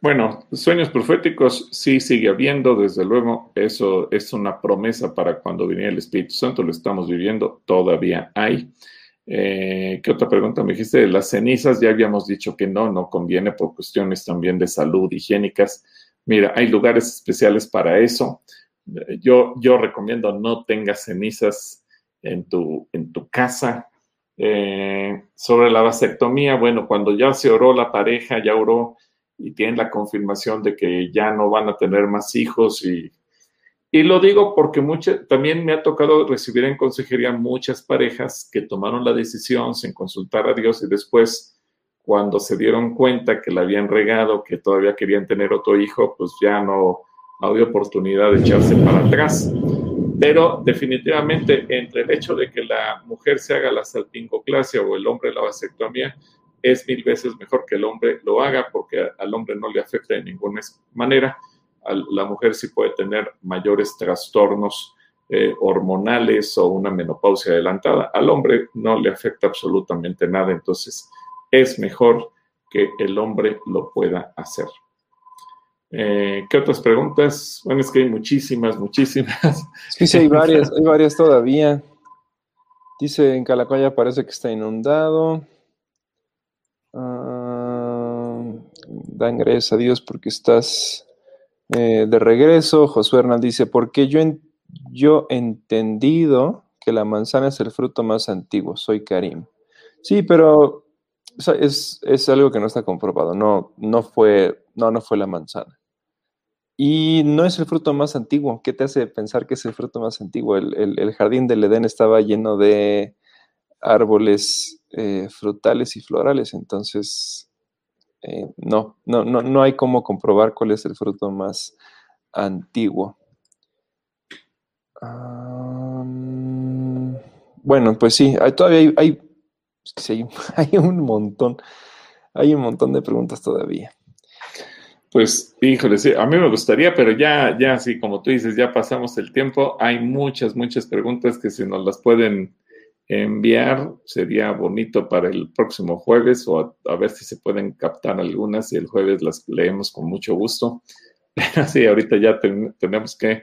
Bueno, sueños proféticos sí sigue habiendo, desde luego, eso es una promesa para cuando viniera el Espíritu Santo, lo estamos viviendo, todavía hay. Eh, ¿Qué otra pregunta me dijiste? Las cenizas, ya habíamos dicho que no, no conviene por cuestiones también de salud, higiénicas. Mira, hay lugares especiales para eso. Yo, yo recomiendo no tengas cenizas en tu, en tu casa. Eh, sobre la vasectomía, bueno, cuando ya se oró la pareja, ya oró y tienen la confirmación de que ya no van a tener más hijos y, y lo digo porque también me ha tocado recibir en consejería muchas parejas que tomaron la decisión sin consultar a Dios y después cuando se dieron cuenta que la habían regado, que todavía querían tener otro hijo, pues ya no había oportunidad de echarse para atrás. Pero definitivamente entre el hecho de que la mujer se haga la salpingoclasia o el hombre la vasectomía, es mil veces mejor que el hombre lo haga porque al hombre no le afecta de ninguna manera. La mujer sí puede tener mayores trastornos eh, hormonales o una menopausia adelantada. Al hombre no le afecta absolutamente nada, entonces es mejor que el hombre lo pueda hacer. Eh, ¿Qué otras preguntas? Bueno, es que hay muchísimas, muchísimas. Sí, sí, hay varias, hay varias todavía. Dice en Calacoya parece que está inundado. Ah, dan gracias a Dios porque estás eh, de regreso. Josué Hernández dice, porque yo, en, yo he entendido que la manzana es el fruto más antiguo. Soy Karim. Sí, pero es, es, algo que no está comprobado. No, no, fue, no, no fue la manzana. Y no es el fruto más antiguo. ¿Qué te hace pensar que es el fruto más antiguo? El, jardín del Edén estaba lleno de árboles eh, frutales y florales. Entonces, eh, no, no, no, no hay cómo comprobar cuál es el fruto más antiguo. bueno, pues sí, hay, todavía hay, hay, un montón, hay un montón de preguntas todavía. Pues, híjole, sí, a mí me gustaría, pero ya, ya, sí, como tú dices, ya pasamos el tiempo. Hay muchas, muchas preguntas que si nos las pueden enviar, sería bonito para el próximo jueves o a, ver si se pueden captar algunas y el jueves las leemos con mucho gusto. sí, ahorita ya tenemos que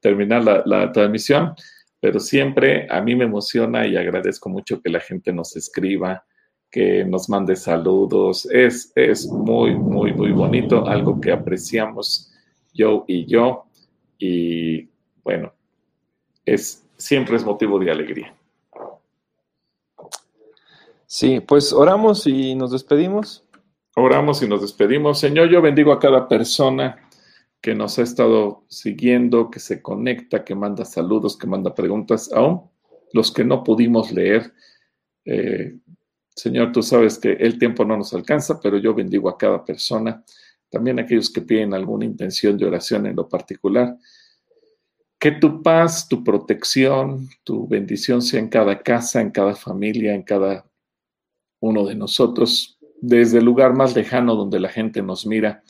terminar la, la transmisión, pero siempre a mí me emociona y agradezco mucho que la gente nos escriba, que nos mande saludos. Es, es muy, muy, muy bonito, algo que apreciamos yo y yo. Y bueno, es, siempre es motivo de alegría. Sí, pues oramos y nos despedimos. Oramos y nos despedimos. Señor, yo bendigo a cada persona que nos ha estado siguiendo, que se conecta, que manda saludos, que manda preguntas, aún los que no pudimos leer. Eh, Señor, tú sabes que el tiempo no nos alcanza, pero yo bendigo a cada persona, también a aquellos que piden alguna intención de oración en lo particular. Que tu paz, tu protección, tu bendición sea en cada casa, en cada familia, en cada uno de nosotros, desde el lugar más lejano donde la gente nos mira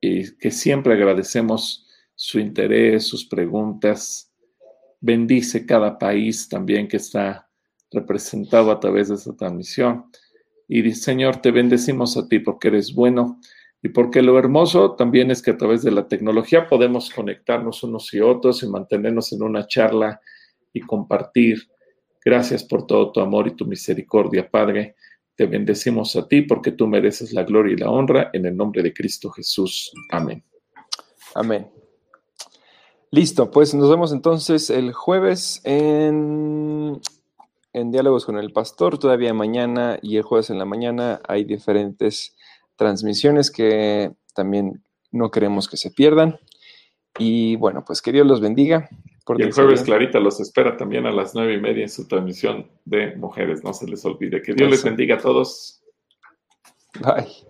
y que siempre agradecemos su interés, sus preguntas. Bendice cada país también que está representado a través de esta transmisión. Y Señor, te bendecimos a ti porque eres bueno y porque lo hermoso también es que a través de la tecnología podemos conectarnos unos y otros y mantenernos en una charla y compartir. Gracias por todo tu amor y tu misericordia, Padre. Te bendecimos a ti porque tú mereces la gloria y la honra en el nombre de Cristo Jesús. Amén. Amén. Listo, pues nos vemos entonces el jueves en en Diálogos con el Pastor, todavía mañana y el jueves en la mañana hay diferentes transmisiones que también no queremos que se pierdan. Y bueno, pues que Dios los bendiga. y el jueves Clarita los espera también a las nueve y media en su transmisión de mujeres, no se les olvide. Que Dios les bendiga a todos. Bye.